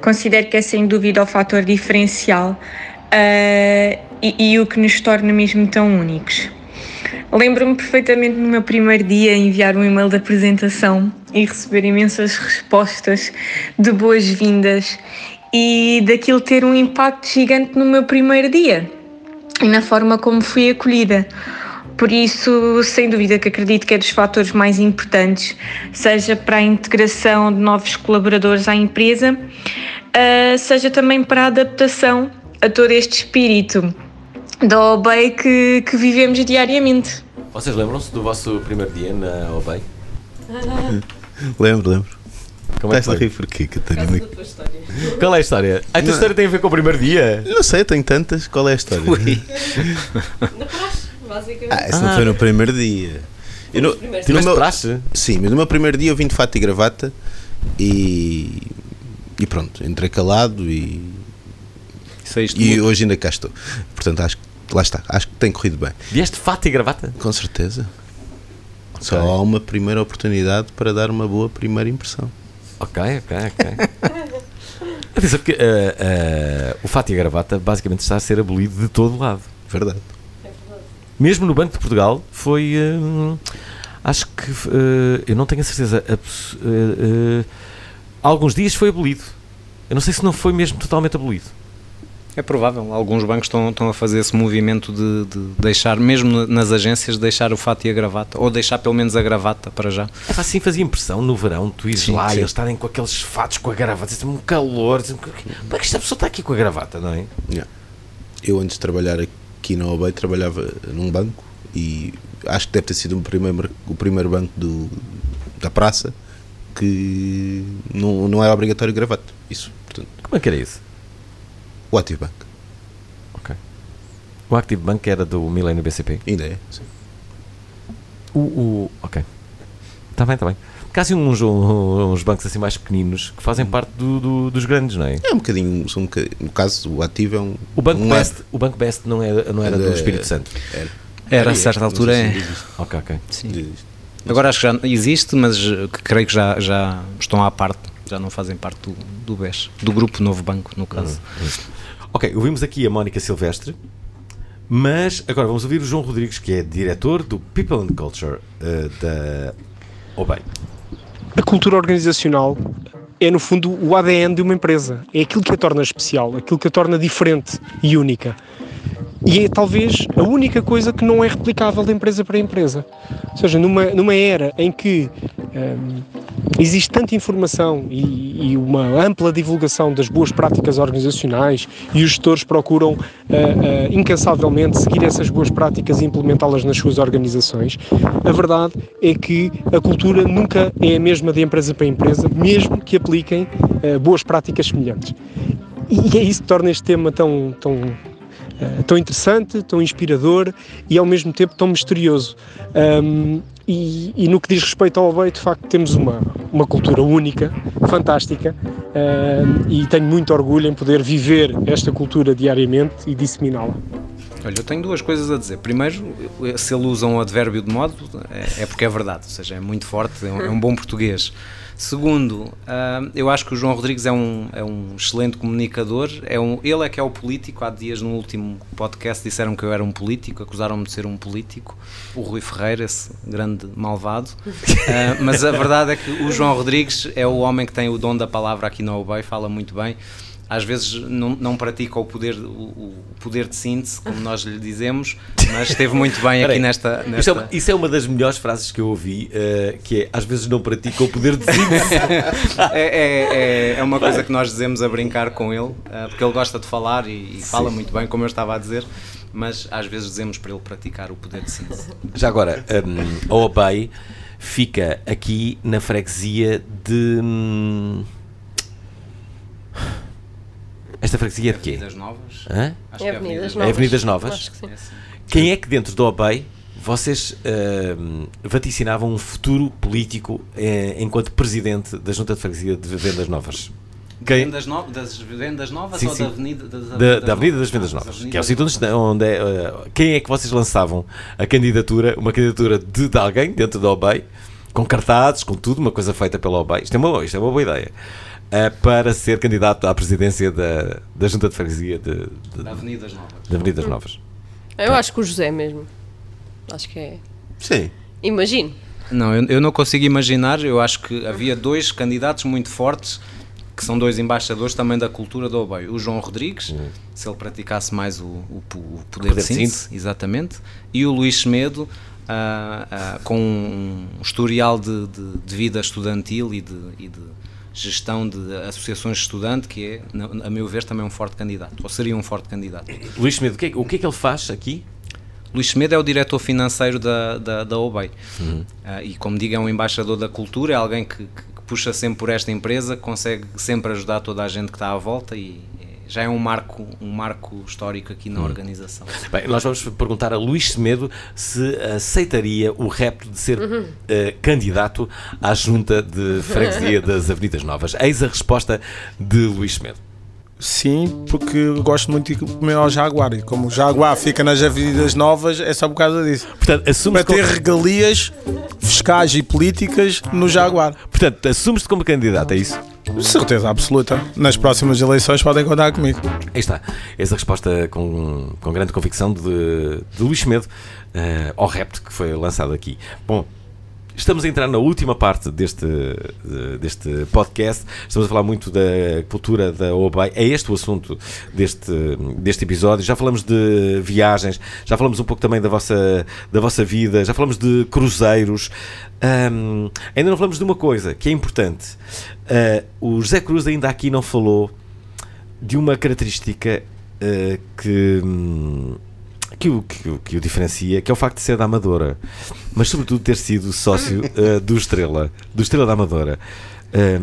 Considero que é sem dúvida o fator diferencial ah, e, e o que nos torna mesmo tão únicos. Lembro-me perfeitamente no meu primeiro dia enviar um e-mail de apresentação e receber imensas respostas de boas-vindas e daquilo ter um impacto gigante no meu primeiro dia e na forma como fui acolhida. por isso, sem dúvida que acredito que é dos fatores mais importantes, seja para a integração de novos colaboradores à empresa, uh, seja também para a adaptação a todo este espírito da OBEI que, que vivemos diariamente. Vocês lembram-se do vosso primeiro dia na OBEI? lembro, lembro. Como é que Estás a foi? rir porquê, Catarina? Qual é a história? A tua Não. história tem a ver com o primeiro dia? Não sei, tenho tantas. Qual é a história? Na praxe, basicamente. Ah, isso não foi no primeiro dia. Eu no, primeiros no meu, praxe? Sim, mas no meu primeiro dia eu vim de fato e gravata e, e pronto, entrei calado e, Saíste e hoje ainda cá estou. Portanto, acho que lá está, acho que tem corrido bem. Vieste fato e gravata? Com certeza. Só há uma primeira oportunidade para dar uma boa primeira impressão. Ok, ok, ok. Atenção, porque eh, eh, o fato e a gravata basicamente está a ser abolido de todo lado. Verdade. Mesmo no Banco de Portugal foi. hum, acho que. eh, eu não tenho a certeza. eh, alguns dias foi abolido. Eu não sei se não foi mesmo totalmente abolido. É provável. Alguns bancos estão, estão a fazer esse movimento de, de deixar, mesmo nas agências, deixar o fato e a gravata. Ou deixar pelo menos a gravata para já. É assim fazia impressão no verão, tu ires Sim, lá sim. e eles estarem com aqueles fatos com a gravata, dizem um calor, dizem, como é que esta pessoa está aqui com a gravata, não é? Yeah. Eu antes de trabalhar aqui na OBEI trabalhava num banco e acho que deve ter sido o primeiro, o primeiro banco do, da praça que não, não era obrigatório gravata. Isso, portanto, Como é que era isso? O Active Bank. Ok. O Active Bank era do Milênio BCP? Ainda é. sim. O, o, ok. Está bem, está bem. Caso uns, uns bancos assim mais pequeninos que fazem parte do, do- dos grandes, não é? É um bocadinho, são um bocadinho- no caso, o Ativo é um. O Banco um Best, o Banco Best não era, não era do É, Espírito Santo. Era. Era, a e certa altura se é. Ok, ok. Sim. Agora acho que já existe, mas creio que já, já estão à parte. Já não fazem parte do, do BES. Do grupo Novo Banco, no caso. Ok, ouvimos aqui a Mónica Silvestre, mas agora vamos ouvir o João Rodrigues, que é diretor do People and Culture eh, da OBEI. A cultura organizacional é, no fundo, o ADN de uma empresa. É aquilo que a torna especial, aquilo que a torna diferente e única. E é talvez a única coisa que não é replicável de empresa para empresa. Ou seja, numa, numa era em que hum, existe tanta informação e, e uma ampla divulgação das boas práticas organizacionais e os gestores procuram ah, ah, incansavelmente seguir essas boas práticas e implementá-las nas suas organizações, a verdade é que a cultura nunca é a mesma de empresa para empresa, mesmo que apliquem ah, boas práticas semelhantes. E é isso que torna este tema tão, tão, eh, tão interessante, tão inspirador e ao mesmo tempo tão misterioso. Um, e, e no que diz respeito ao Obey, de facto, temos uma, uma cultura única, fantástica, e tenho muito orgulho em poder viver esta cultura diariamente e disseminá-la. Olha, eu tenho duas coisas a dizer. Primeiro, se ele usa um advérbio de modo, é, é porque é verdade, ou seja, é muito forte, é um, é um bom português. Segundo, ah, eu acho que o João Rodrigues é um, é um excelente comunicador. É um, ele é que é o político. Há dias no último podcast disseram que eu era um político, acusaram-me de ser um político. O Rui Ferreira, esse grande malvado. Ah, mas a verdade é que o João Rodrigues é o homem que tem o dom da palavra aqui no Obey, fala muito bem às vezes não, não pratica o poder, o, o poder de síntese, como nós lhe dizemos, mas esteve muito bem aqui aí. nesta. Isso, é nesta... uma, isso é uma das melhores frases que eu ouvi, eh, que é às vezes não pratica o poder de síntese. é, é, é, é uma coisa que nós dizemos a brincar com ele, eh, porque ele gosta de falar e, e fala muito bem, como eu estava a dizer, mas às vezes dizemos para ele praticar o poder de síntese. Já agora, um, a OBEI fica aqui na freguesia de. Esta freguesia é de quê? Avenidas Novas? Hã? Acho É que é Avenidas É Novas. Avenidas Novas? Acho que sim. Quem é que dentro do OBEI vocês hum, vaticinavam um futuro político eh, enquanto presidente da Junta de Freguesia de Vendas Novas? Quem? Vendas no... Das vendas novas Sim, ou sim. da Avenida das Da, da Avenida das? Vendas Novas, das que é o sítio onde, onde é, eh, quem é que vocês lançavam a candidatura, uma candidatura de, de alguém dentro da OBEI, com cartazes, com tudo, uma coisa feita pela OBEI, isto é uma, isto é uma boa ideia, para ser candidato à presidência da, da Junta de Freguesia de, de, Da Avenidas Novas. de Avenidas Novas. Eu acho que o José mesmo. Acho que é. Sim. Imagino. Não, eu, eu não consigo imaginar. Eu acho que havia dois candidatos muito fortes que são dois embaixadores também da cultura do Obey. O João Rodrigues, se ele praticasse mais o, o, o poder, Poder de síntese, síntese. exatamente, e o Luís Semedo, ah, ah, com um historial de, de- de vida estudantil e de, e de gestão de associações de estudante, que é, a meu ver, também um forte candidato, ou seria um forte candidato. Luís Semedo, o que, é, o que é que ele faz aqui? Luís Semedo é o diretor financeiro da, da, da OBEI. Uhum. Ah, e como digo, é um embaixador da cultura, é alguém que, que puxa sempre por esta empresa, consegue sempre ajudar toda a gente que está à volta e já é um marco, um marco histórico aqui na Hum. organização. Bem, nós vamos perguntar a Luís Semedo se aceitaria o repto de ser Uhum. eh, candidato à junta de freguesia das Avenidas Novas. Eis a resposta de Luís Semedo. Sim, porque eu gosto muito de comer ao Jaguar. E como o Jaguar fica nas avenidas novas, é só por causa disso. Portanto, Para ter regalias fiscais e políticas no Jaguar. Portanto, assumes-te como candidato, é isso? Certeza absoluta. Nas próximas eleições podem contar comigo. Aí está. Essa resposta com, com grande convicção de, de Luís Medo eh, ao repto que foi lançado aqui. Bom, estamos a entrar na última parte deste, deste podcast. Estamos a falar muito da cultura da OBEI. É este o assunto deste, deste episódio. Já falamos de viagens, já falamos um pouco também da vossa, da vossa vida, já falamos de cruzeiros. Ahm, ainda não falamos de uma coisa que é importante. Ah, o José Cruz ainda aqui não falou de uma característica eh, que, hum, que, o, que, o- que o diferencia, que é o facto de ser da Amadora, mas sobretudo ter sido sócio eh, do Estrela, do Estrela da Amadora. Eh,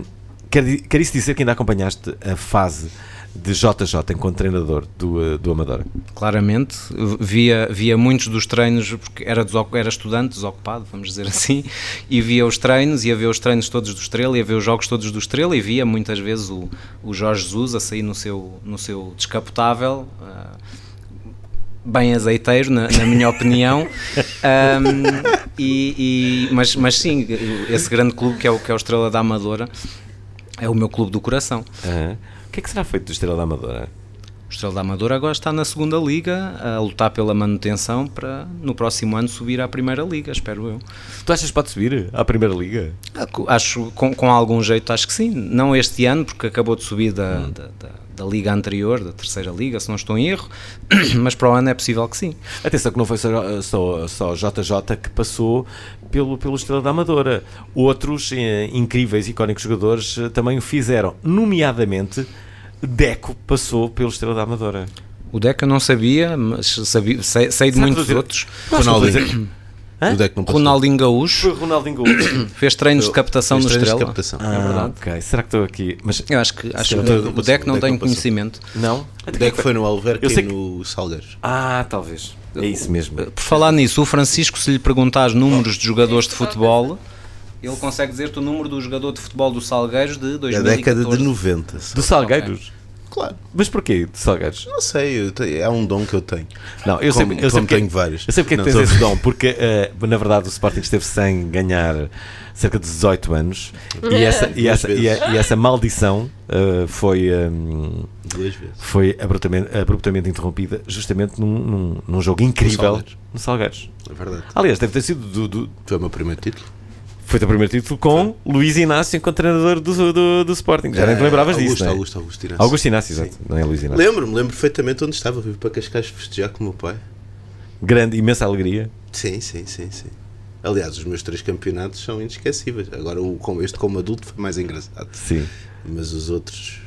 quer, quer isso dizer que ainda acompanhaste a fase de JJ enquanto treinador do, eh, do Amadora? Claramente, via, via muitos dos treinos, porque era, era estudante, desocupado, vamos dizer assim, e via os treinos, ia ver os treinos todos do Estrela, ia ver os jogos todos do Estrela, e via muitas vezes o, o Jorge Jesus a sair no seu, no seu descapotável, ah, bem azeiteiro, na, na minha opinião. Ahm, e, e- mas, mas sim, esse grande clube que é o, que é o Estrela da Amadora é o meu clube do coração. Aham. O que é que será feito do Estrela da Amadora? O Estrela da Amadora agora está na segunda liga a lutar pela manutenção para no próximo ano subir à primeira liga, espero eu. Tu achas que pode subir à primeira liga? Acho com, com algum jeito, acho que sim. Não este ano, porque acabou de subir da, da, da- da liga anterior, da terceira liga, se não estou em erro, mas para o ano é possível que sim. Atenção que não foi só, só, só JJ que passou pelo, pelo Estrela da Amadora. Outros eh, incríveis, icónicos jogadores eh, também o fizeram. Nomeadamente, Deco passou pelo Estrela da Amadora. O Deco eu não sabia, mas sabia, sei, sei de que muitos estou a que Hã? O Deco não passou. Ronaldinho Gaúcho. Foi Ronaldinho Gaúcho. Fez treinos de captação Fez no treinos de Estrela. captação. é Ah, verdade. ok. Será que estou aqui? Mas eu acho que, acho que o Deco não o tem não passou. conhecimento. Não? O Deco foi no Alverca e que- no Salgueiros. Ah, talvez. É isso mesmo. Por falar nisso, o Francisco, se lhe perguntares números de jogadores de futebol, ele consegue dizer-te o número do jogador de futebol do Salgueiros de Da 2014. década de 90. Do Salgueiros? Claro. Mas porquê de Salgueiros? Não sei, te- é um dom que eu tenho. Não, eu Como- sei, eu sei porque, tenho vários. Eu sei porque é que Não, tens tô- esse dom, porque eh, na verdade o Sporting esteve sem ganhar cerca de 18 anos e essa, e essa, e, a- e essa maldição eh, foi, ehm, Duas vezes. foi abruptamente, abruptamente interrompida justamente num, num, num jogo incrível no Salgueiros. É verdade. Aliás, deve ter sido do, do- Foi o meu primeiro título. Foi o teu primeiro título com Luís Inácio enquanto treinador do, do, do Sporting. Já nem te É, lembravas Augusto, disso, não é? Augusto, Augusto Inácio. Augusto Inácio, Sim. exato. Não é Luís Inácio. Lembro-me, lembro perfeitamente onde estava. Fui para Cascais festejar com o meu pai. Grande, imensa alegria. Sim, sim, sim, sim. Aliás, os meus três campeonatos são inesquecíveis. Agora, o, este como adulto foi mais engraçado. Sim. Mas os outros.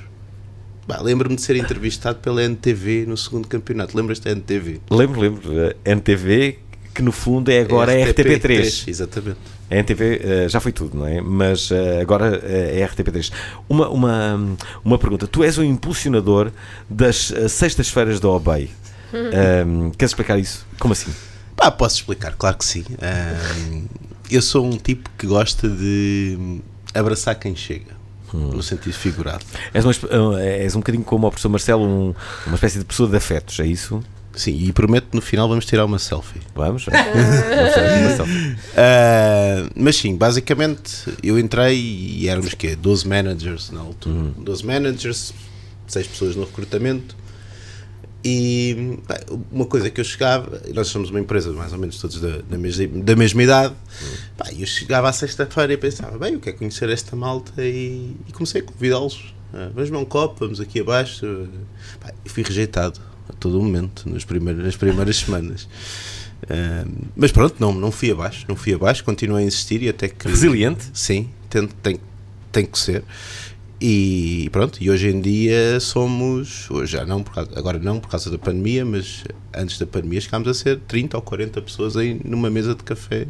Lembro-me de ser entrevistado pela NTV no segundo campeonato. Lembras-te da NTV? Lembro, lembro. NTV, que no fundo é agora a RTP3. Exatamente. A NTV eh, já foi tudo, não é? Mas eh, agora eh, é RTP3. Uma, uma, uma pergunta. Tu és o impulsionador das sextas-feiras da OBEI. Ahm, queres explicar isso? Como assim? Pá, posso explicar, claro que sim. Ahm, eu sou um tipo que gosta de abraçar quem chega, no sentido figurado. És, uma, és um bocadinho como o professor Marcelo, um- uma espécie de pessoa de afetos, é isso? Sim, e prometo que no final vamos tirar uma selfie. Vamos? vamos tirar uma selfie. Ah, mas sim, basicamente eu entrei e éramos que 12 managers na altura. 12 managers, 6 pessoas no recrutamento. E uma coisa que eu chegava, nós somos uma empresa mais ou menos todos da, da, mesma, da mesma idade, pá, eu chegava à sexta-feira e pensava, bem, eu quero conhecer esta malta e, e comecei a convidá-los Ah, vamos beber um copo, vamos aqui abaixo. Eu fui rejeitado a todo momento, nas primeiras, nas primeiras semanas. Ah, mas pronto, não, não fui abaixo, não fui abaixo, continuei a insistir e até que. Resiliente? Sim, tem, tem, tem que ser. E pronto, e hoje em dia somos, hoje já não, por causa, agora não por causa da pandemia, mas antes da pandemia chegámos a ser 30 ou 40 pessoas aí numa mesa de café.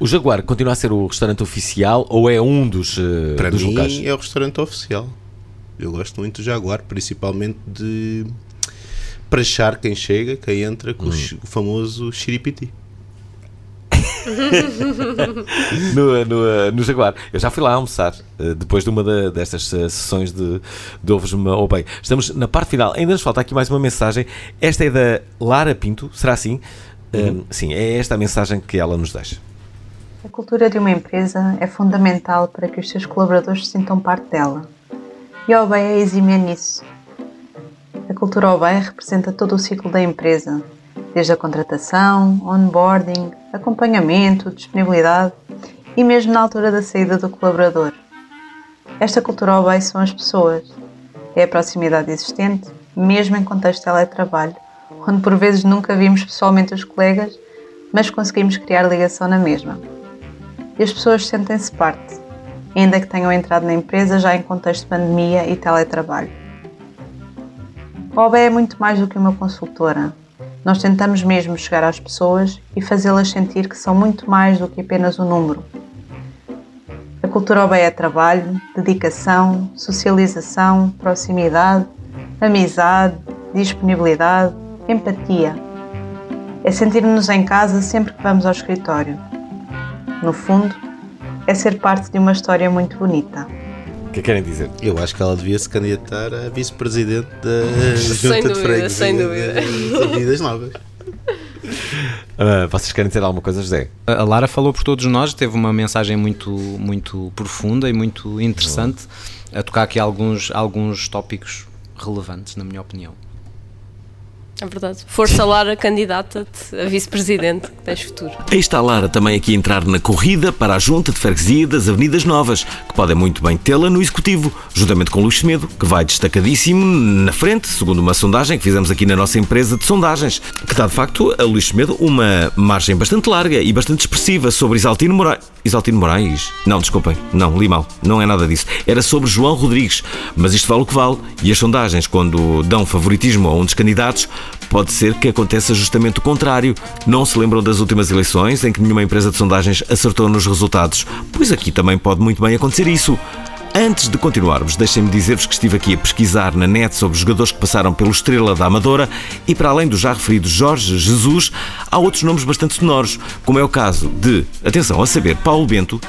O Jaguar continua a ser o restaurante oficial ou é um dos, uh, Para dos mim locais? é o restaurante oficial. Eu gosto muito do Jaguar, principalmente de prachar quem chega, quem entra com o chi- o famoso xiripiti. no, no, no Jaguar. Eu já fui lá almoçar eh, depois de uma da- destas eh, sessões de, de ovos ou bem. Estamos na parte final. Ainda nos falta aqui mais uma mensagem. Esta é da Lara Pinto, será assim? Eh, sim, é esta a mensagem que ela nos deixa. A cultura de uma empresa é fundamental para que os seus colaboradores se sintam parte dela. E a OBEI é exímia nisso. A cultura OBEI representa todo o ciclo da empresa, desde a contratação, onboarding, acompanhamento, disponibilidade e mesmo na altura da saída do colaborador. Esta cultura OBEI são as pessoas. É a proximidade existente, mesmo em contexto de teletrabalho, onde por vezes nunca vimos pessoalmente os colegas, mas conseguimos criar ligação na mesma e as pessoas sentem-se parte, ainda que tenham entrado na empresa já em contexto de pandemia e teletrabalho. OBE é muito mais do que uma consultora. Nós tentamos mesmo chegar às pessoas e fazê-las sentir que são muito mais do que apenas um número. A cultura OBE é trabalho, dedicação, socialização, proximidade, amizade, disponibilidade, empatia. É sentir-nos em casa sempre que vamos ao escritório. No fundo, é ser parte de uma história muito bonita. O que querem dizer? Eu acho que ela devia se candidatar a vice-presidente da Sem Junta de dúvida, Freguesia sem dúvida. de Avenidas Novas. Ah, vocês querem dizer alguma coisa, José? A Lara falou por todos nós, teve uma mensagem muito, muito profunda e muito interessante, a tocar aqui alguns, alguns tópicos relevantes, na minha opinião. É verdade. Força Lara, candidata-te a vice-presidente, que tens futuro. Aí está a Lara também aqui a entrar na corrida para a junta de freguesia das Avenidas Novas, que podem muito bem tê-la no executivo, juntamente com Luís Medo, que vai destacadíssimo na frente, segundo uma sondagem que fizemos aqui na nossa empresa de sondagens, que dá de facto a Luís Medo uma margem bastante larga e bastante expressiva sobre Isaltino Moraes. Isaltino Moraes? Não, desculpem, não, li mal, não é nada disso. Era sobre João Rodrigues, mas isto vale o que vale, e as sondagens, quando dão favoritismo a um dos candidatos, Pode ser que aconteça justamente o contrário. Não se lembram das últimas eleições em que nenhuma empresa de sondagens acertou nos resultados? Pois aqui também pode muito bem acontecer isso. Antes de continuarmos, deixem-me dizer-vos que estive aqui a pesquisar na net sobre jogadores que passaram pelo Estrela da Amadora e, para além do já referido Jorge Jesus, há outros nomes bastante sonoros, como é o caso de, atenção a saber, Paulo Bento,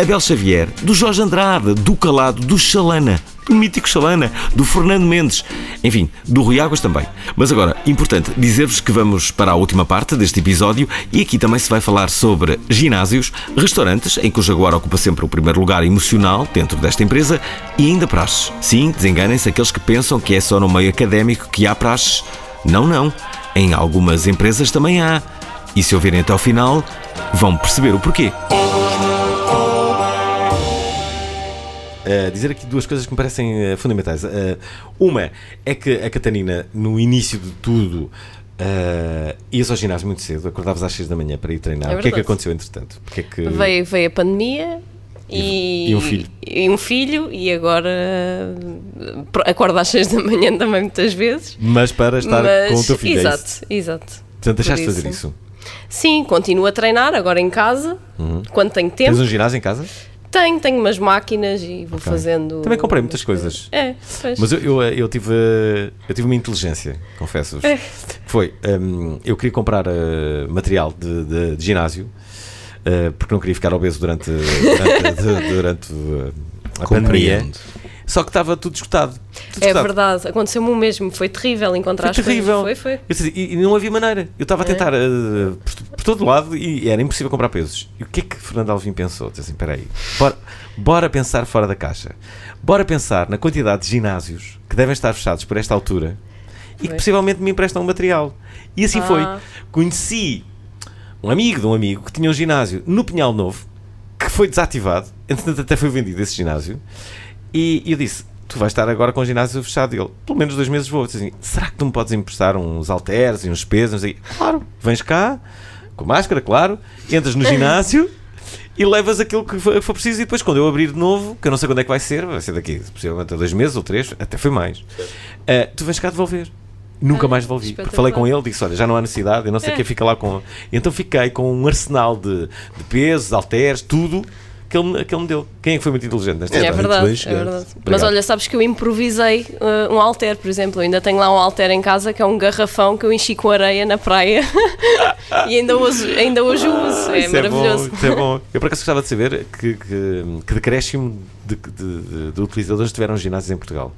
Abel Xavier, do Jorge Andrade, do Calado, do Chalana, do mítico Chalana, do Fernando Mendes, enfim, do Rui Águas também. Mas agora, importante dizer-vos que vamos para a última parte deste episódio e aqui também se vai falar sobre ginásios, restaurantes, em que o Jaguar ocupa sempre o primeiro lugar emocional dentro desta empresa, e ainda praxes. Sim, desenganem-se aqueles que pensam que é só no meio académico que há praxes. Não, não. Em algumas empresas também há. E se ouvirem até ao final, vão perceber o porquê. Uh, dizer aqui duas coisas que me parecem uh, fundamentais. Uh, uma é que a Catarina, no início de tudo, uh, ia ao ginásio muito cedo, acordavas às 6 da manhã para ir treinar. É o que é que aconteceu entretanto? Porque é que... Veio, veio a pandemia e, E um filho. E um filho, e agora acordo às 6 da manhã também muitas vezes. Mas para estar Mas- com o teu filho. é Exato, isso? exato. Portanto, deixaste de Por fazer isso. Sim, continuo a treinar agora em casa, Uhum. quando tenho tempo. Tens um ginásio em casa? Tenho, tenho umas máquinas e vou Ok. fazendo. Também comprei muitas coisas. É, pois. Mas eu, eu, eu tive, uh, eu tive uma inteligência, confesso-vos. É. Foi, um, eu queria comprar uh, material de, de- de ginásio, uh, porque não queria ficar obeso durante, durante, de- durante, uh, a pandemia. Só que estava tudo esgotado. Tudo É verdade, aconteceu-me o mesmo. Foi terrível encontrar Foi as coisas. terrível. Foi, foi. E, e não havia maneira. Eu estava a É. tentar uh, por, por todo lado e era impossível comprar pesos. E o que é que Fernando Alvim pensou? Disse assim: espera aí, bora, bora pensar fora da caixa. Bora pensar na quantidade de ginásios que devem estar fechados por esta altura e que possivelmente me emprestam material. E assim Ah. foi. Conheci um amigo de um amigo que tinha um ginásio no Pinhal Novo que foi desativado. Entretanto, até foi vendido esse ginásio. E eu disse: tu vais estar agora com o ginásio fechado. E ele, pelo menos dois meses vou. Eu disse assim, será que tu me podes emprestar uns halteres e uns pesos? Sei. Claro, vens cá, com máscara, claro, entras no ginásio e levas aquilo que for preciso. E depois, quando eu abrir de novo, que eu não sei quando é que vai ser, vai ser daqui, possivelmente a dois meses ou três, até foi mais, eh, tu vens cá devolver. Nunca mais devolvi. Porque falei com ele, disse: Olha, já não há necessidade, eu não sei o É. que fica lá com. E então fiquei com um arsenal de, de pesos, halteres, tudo que ele, que ele me deu. Quem é que foi muito inteligente nesta É, história? verdade, é verdade. Mas olha, sabes que eu improvisei uh, um alter, por exemplo. Eu ainda tenho lá um alter em casa que é um garrafão que eu enchi com areia na praia e ainda hoje, ainda hoje o uso. É isso maravilhoso. É bom, é bom. Eu por acaso gostava de saber que, que, que decréscimo de, de, de- de utilizadores tiveram ginásios em Portugal.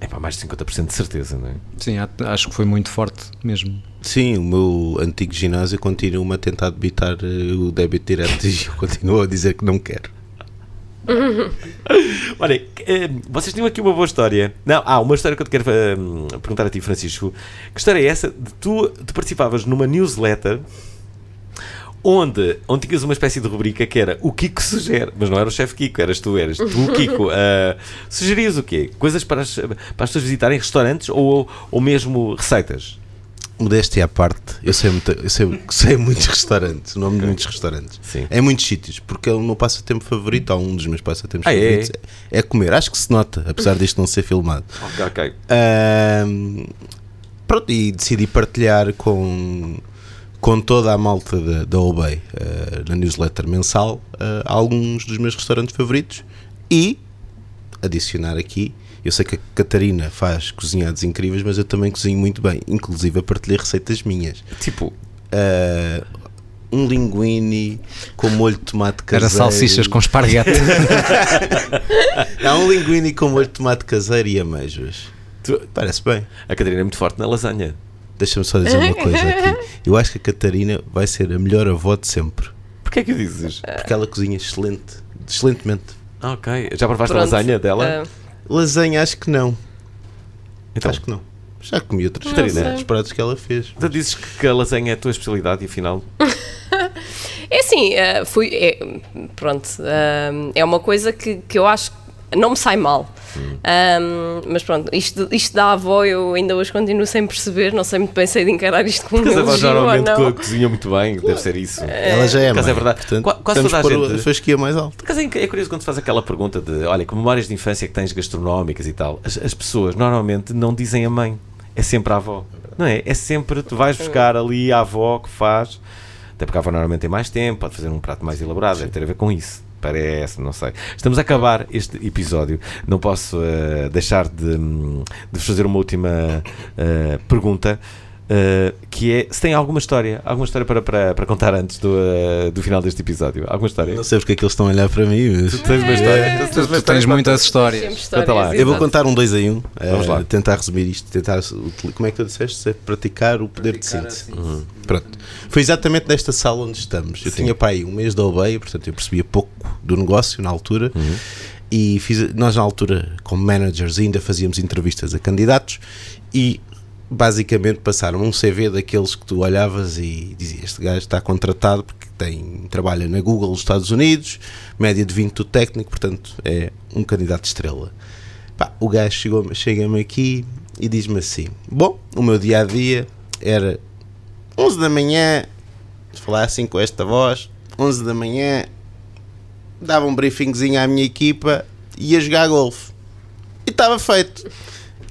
É para mais de 50% de certeza, não é? Sim, acho que foi muito forte mesmo. Sim, o meu antigo ginásio continua a tentar debitar eh, o débito direto e eu continuo a dizer que não quero. Olha, eh, vocês tinham aqui uma boa história. Não, há uma história que eu te quero eh, perguntar a ti, Francisco. Que história é essa? De tu, tu participavas numa newsletter onde, onde tinhas uma espécie de rubrica que era o Kiko sugere, mas não era o chefe Kiko, eras tu, eras tu, o Kiko. eh, sugerias o quê? Coisas para as, para as pessoas visitarem restaurantes ou, ou mesmo receitas? Modéstia à parte, eu sei, muita- eu sei, sei muitos restaurantes, o nome de muitos restaurantes. É muitos sítios, porque é o meu passatempo favorito, ou um dos meus passatempos Ah, é? favoritos, é? comer. Acho que se nota, apesar disto não ser filmado. Ok, ok. Ahm, pronto, e decidi partilhar com, com toda a malta da, da Obey ah, na newsletter mensal ah, alguns dos meus restaurantes favoritos e adicionar aqui. Eu sei que a Catarina faz cozinhados incríveis, mas eu também cozinho muito bem. Inclusive, a partilhei receitas minhas. Tipo? um linguine com molho de tomate caseiro. Era salsichas com esparguete. Há um linguine com molho de tomate caseiro e amêijoas. Parece bem. A Catarina é muito forte na lasanha. Deixa-me só dizer uma coisa aqui. Eu acho que a Catarina vai ser a melhor avó de sempre. Porquê é que dizes? Porque ela cozinha excelente. Excelentemente. Ah, ok. Já provaste a Pronto. lasanha dela? Lasanha, acho que não. Então. Acho que não. Já comi sei. outros pratos que ela fez. Tu dizes que a lasanha é a tua especialidade e afinal. É assim, eh, fui. é, pronto, eh, é uma coisa que, que eu acho que não me sai mal. Um, mas pronto, isto, isto da avó eu ainda hoje continuo sem perceber, não sei muito bem se hei de encarar isto como um Porque as avós elogio ou normalmente não. co- cozinham muito bem, deve ser isso. Ela já é mãe, é verdade. portanto, Qua- quase toda a por gente. a fasquia mais alta. É é curioso quando se faz aquela pergunta de, olha, que memórias de infância que tens gastronómicas e tal, as, as pessoas normalmente não dizem a mãe, é sempre a avó. Não é? É sempre, tu vais buscar ali a avó que faz, até porque a avó normalmente tem mais tempo, pode fazer um prato mais elaborado, deve ter a ver com isso. Parece, não sei. Estamos a acabar este episódio. Não posso eh, deixar de, hum, de vos fazer uma última eh, pergunta. Eh, que é se tem alguma história, alguma história para, para, para contar antes do, eh, do final deste episódio? Alguma história? Não sei porque é que eles estão a olhar para mim, mas. Tu tens uma história. É. Tu tens muitas histórias. Conta lá. histórias, Eu vou contar um 2 em 1. Um, Vamos lá. Tentar resumir isto. Tentar, como é que tu disseste? É praticar o poder de síntese. Uhum. Pronto. Foi exatamente nesta sala onde estamos. Eu Sim. tinha para aí um mês de aldeia, portanto eu percebia pouco do negócio na altura. Uhum. E fiz, nós, na altura, como managers, ainda fazíamos entrevistas a candidatos e basicamente passaram um CV daqueles que tu olhavas e dizias: Este gajo está contratado porque tem, trabalha na Google dos Estados Unidos, média de 20 do técnico, portanto é um candidato estrela. Pá, o gajo chega-me aqui e diz-me assim: Bom, o meu dia a dia era 11 da manhã, falar assim com esta voz, 11 da manhã, dava um briefingzinho à minha equipa e ia jogar golfe. E estava feito.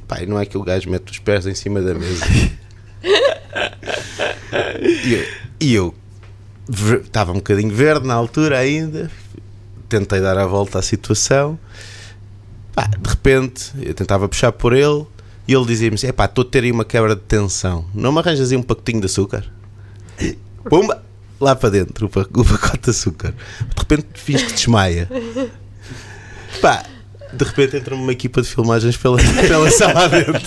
Pai, não é que o gajo mete os pés em cima da mesa. e eu- estava um bocadinho verde na altura ainda, tentei dar a volta à situação. Pá, de repente, eu tentava puxar por ele e ele dizia-me assim: Epá, estou a ter aí uma quebra de tensão, não me arranjas aí um pacotinho de açúcar? Pumba! Lá para dentro, o pacote de açúcar. De repente, fiz que desmaia. Pá, de repente entra-me uma equipa de filmagens pela, pela sala dentro.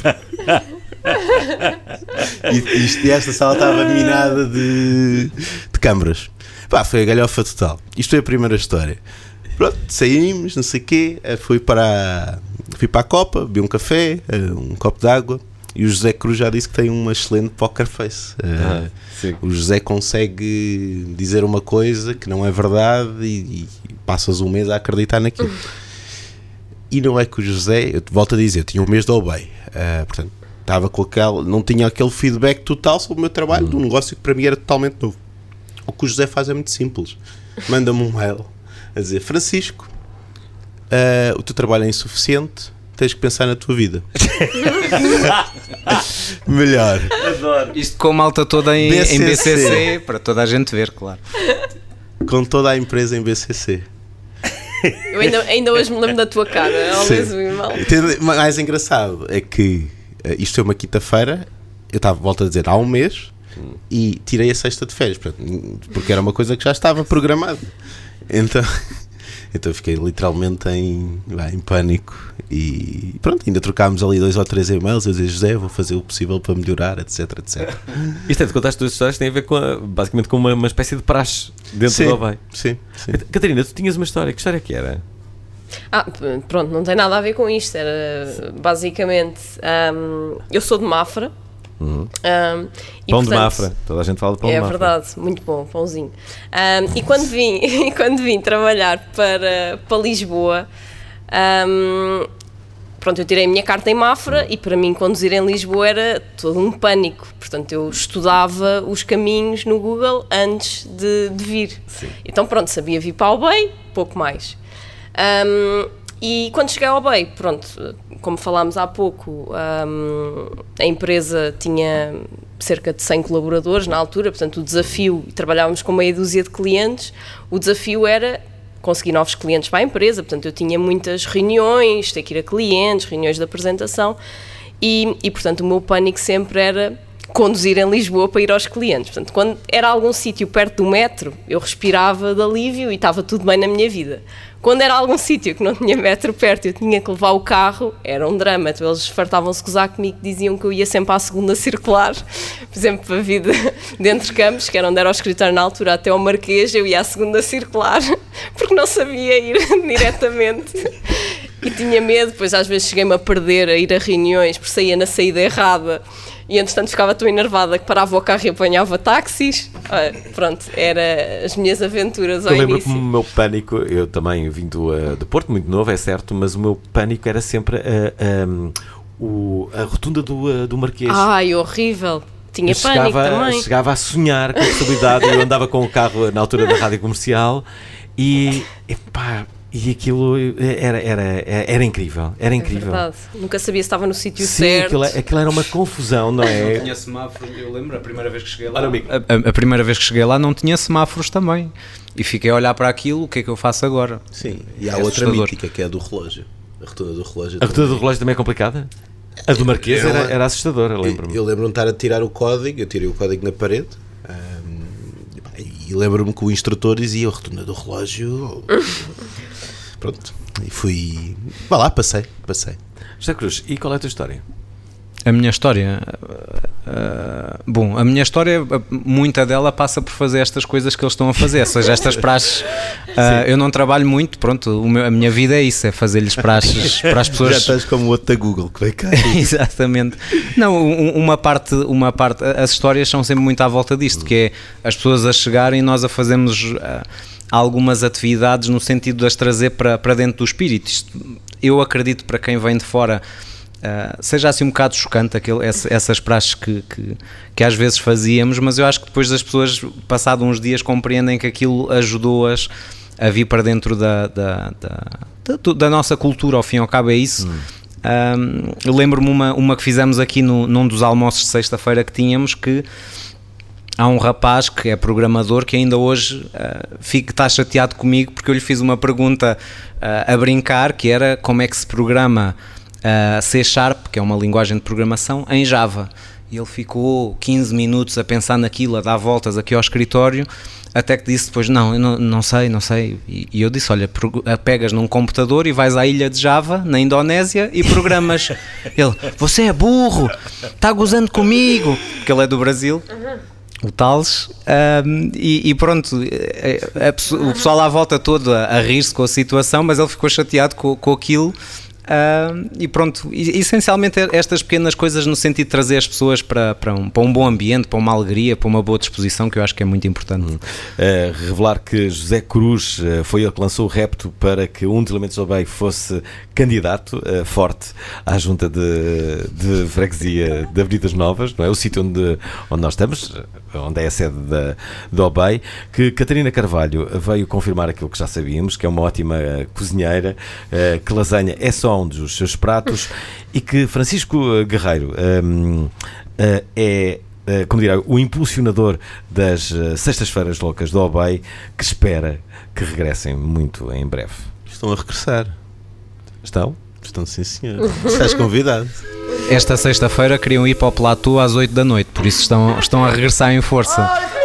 E, isto- e esta sala estava minada de, de câmaras. Pá, foi a galhofa total. Isto foi a primeira história. Pronto, saímos, não sei o quê. eh, Fui para, a- fui para a Copa, bebi um café, eh, um copo de água. E o José Cruz já disse que tem uma excelente poker face. Eh, Ah, sim. o José consegue dizer uma coisa que não é verdade e, e passas um mês a acreditar naquilo. E não é que o José, eu te volto a dizer, eu tinha um mês de obey, uh, portanto, estava com aquele, não tinha aquele feedback total sobre o meu trabalho, de um negócio que para mim era totalmente novo. O que o José faz é muito simples. Manda-me um mail a dizer: Francisco, uh, o teu trabalho é insuficiente, tens que pensar na tua vida. Melhor. Adoro. Isto com a malta toda em BCC. em BCC, para toda a gente ver, claro. Com toda a empresa em BCC. Eu ainda, ainda hoje me lembro da tua cara ao mesmo O mais engraçado é que uh, isto é uma quinta-feira, eu estava, volto a dizer, há um mês, e tirei a sexta de férias, porque era uma coisa que já estava programada. Então, então fiquei literalmente em, em pânico e pronto, ainda trocámos ali dois ou três e-mails. Eu dizia, José, vou fazer o possível para melhorar, etc, etc. Isto é de contar as tuas histórias, tem a ver com a, basicamente com uma, uma espécie de praxe dentro sim, do Obey. Sim, sim. Catarina, tu tinhas uma história, que história que era? Ah, pronto, não tem nada a ver com isto. Era basicamente. Um, eu sou de Mafra. Uhum. Um, pão portanto, de Mafra, toda a gente fala de pão é de Mafra. É verdade, muito bom, pãozinho. Um, e quando vim, e quando vim trabalhar para, para Lisboa, um, pronto, eu tirei a minha carta em Mafra e para mim conduzir em Lisboa era todo um pânico. Portanto, eu estudava os caminhos no Google antes de, de vir. Sim. Então, pronto, sabia vir para o Bay, pouco mais. Um, e quando cheguei ao BEI, pronto, como falámos há pouco, um, a empresa tinha cerca de 100 colaboradores na altura, portanto o desafio, trabalhávamos com meia dúzia de clientes, o desafio era conseguir novos clientes para a empresa, portanto eu tinha muitas reuniões, ter que ir a clientes, reuniões de apresentação, e, e portanto o meu pânico sempre era conduzir em Lisboa para ir aos clientes. Portanto, quando era algum sítio perto do metro, eu respirava de alívio e estava tudo bem na minha vida. Quando era algum sítio que não tinha metro perto eu tinha que levar o carro, era um drama. Então, eles fartavam-se gozar comigo, diziam que eu ia sempre à segunda circular, por exemplo, para vir de, de Entre Campos, que era onde era o escritório na altura, até ao Marquês, eu ia à segunda circular, porque não sabia ir diretamente. E tinha medo, depois às vezes cheguei-me a perder, a ir a reuniões, por saía na saída errada e entretanto ficava tão enervada que parava o carro e apanhava táxis. Ah, pronto, era as minhas aventuras ao eu lembro início. que o meu pânico, eu também vim do, uh, de Porto, muito novo, é certo, mas o meu pânico era sempre uh, um, o, a rotunda do, uh, do Marquês. Ai, horrível. Tinha eu pânico chegava, também. Chegava a sonhar com a possibilidade, eu andava com o carro na altura da rádio comercial e, epá, e aquilo era, era, era incrível, era incrível. É verdade. Nunca sabia se estava no sítio Sim, certo. Aquilo, aquilo era uma confusão, não é? Não tinha semáforos, eu lembro, a primeira vez que cheguei lá. A, a, primeira vez que cheguei lá não tinha semáforos também. E fiquei a olhar para aquilo, o que é que eu faço agora? Sim, e há é outra assustador. mítica que é a do relógio. A rotunda do relógio. A rotunda do relógio também é complicada? A do Marquês era, era assustadora, lembro-me. Eu, eu lembro-me de estar a tirar o código, eu tirei o código na parede. E lembro-me que o instrutor dizia a rotunda do relógio. Pronto. E fui. Vá lá, passei, passei. José Cruz, e qual é a tua história? A minha história. Uh, bom, a minha história, muita dela passa por fazer estas coisas que eles estão a fazer, ou seja, estas praxes. Uh, eu não trabalho muito, pronto, meu, a minha vida é isso, é fazer-lhes praxes para as pessoas. Já estás como o outro da Google, que vai cá. Exatamente. Não, uma parte, uma parte, as histórias são sempre muito à volta disto, que é as pessoas a chegarem e nós a fazermos. Uh, algumas atividades no sentido de as trazer para, para dentro do espírito. Isto, eu acredito para quem vem de fora uh, seja assim um bocado chocante aquele, essa, essas praxes que, que, que, às vezes fazíamos, mas eu acho que depois as pessoas, passados uns dias, compreendem que aquilo ajudou-as a vir para dentro da, da, da, da, da nossa cultura, ao fim e ao cabo é isso. Hum. Um, Lembro-me uma, uma que fizemos aqui no, num dos almoços de sexta-feira que tínhamos que há um rapaz que é programador que ainda hoje uh, fica, está chateado comigo porque eu lhe fiz uma pergunta uh, a brincar que era como é que se programa uh, C Sharp, que é uma linguagem de programação, em Java. E ele ficou 15 minutos a pensar naquilo, a dar voltas aqui ao escritório, até que disse depois: Não, eu não, não sei, não sei. E, e, eu disse: Olha, pegas num computador e vais à ilha de Java, na Indonésia, e programas. ele: Você é burro, está gozando comigo, porque ele é do Brasil. o Tales, um, e, e, pronto, a, a, o pessoal à volta todo a, a rir-se com a situação, mas ele ficou chateado com, com aquilo Uh, e pronto, essencialmente é estas pequenas coisas no sentido de trazer as pessoas para, para, um, para um bom ambiente, para uma alegria, para uma boa disposição, que eu acho que é muito importante. Uh, revelar que José Cruz uh, foi ele que lançou o repto para que um dos elementos do BEI fosse candidato uh, forte à junta de, de freguesia de Avenidas Novas, não é? O sítio onde, onde nós estamos, onde é a sede da, da OBEI, que Catarina Carvalho veio confirmar aquilo que já sabíamos, que é uma ótima cozinheira, que lasanha é só um dos seus pratos e que Francisco Guerreiro um, uh, é como dirá, o impulsionador das uh, Sextas-feiras Loucas do Obey, que espera que regressem muito em breve. Estão a regressar. Estão? Estão sim, senhor. Estás convidado. Esta sexta-feira queriam ir para o platô às 8 da noite, por isso estão, estão a regressar em força.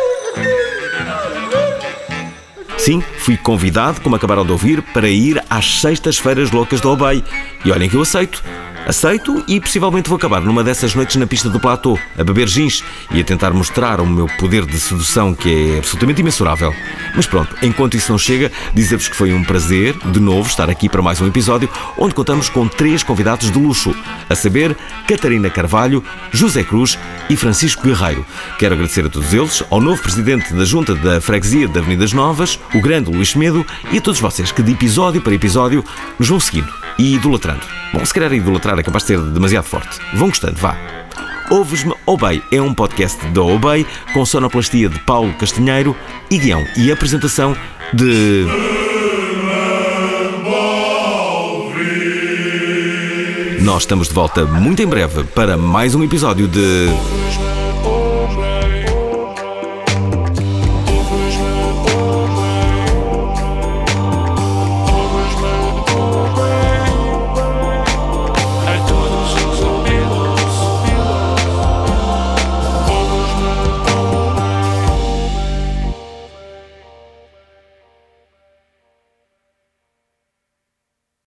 Sim, fui convidado, como acabaram de ouvir, para ir às Sextas-feiras Loucas do Obey. E olhem que eu aceito. Aceito e possivelmente vou acabar numa dessas noites na pista do platô, a beber gins e a tentar mostrar o meu poder de sedução que é absolutamente imensurável. Mas pronto, enquanto isso não chega, dizer-vos que foi um prazer, de novo, estar aqui para mais um episódio onde contamos com três convidados de luxo, a saber, Catarina Carvalho, José Cruz e Francisco Guerreiro. Quero agradecer a todos eles, ao novo presidente da Junta da Freguesia de Avenidas Novas, o grande Luís Medo, e a todos vocês que de episódio para episódio nos vão seguindo e idolatrando. Bom, se calhar idolatrar é capaz de ser demasiado forte. Vão gostando, vá. Ouves-me Obey é um podcast da Obey com sonoplastia de Paulo Castanheiro e guião e apresentação de. Nós estamos de volta muito em breve para mais um episódio de.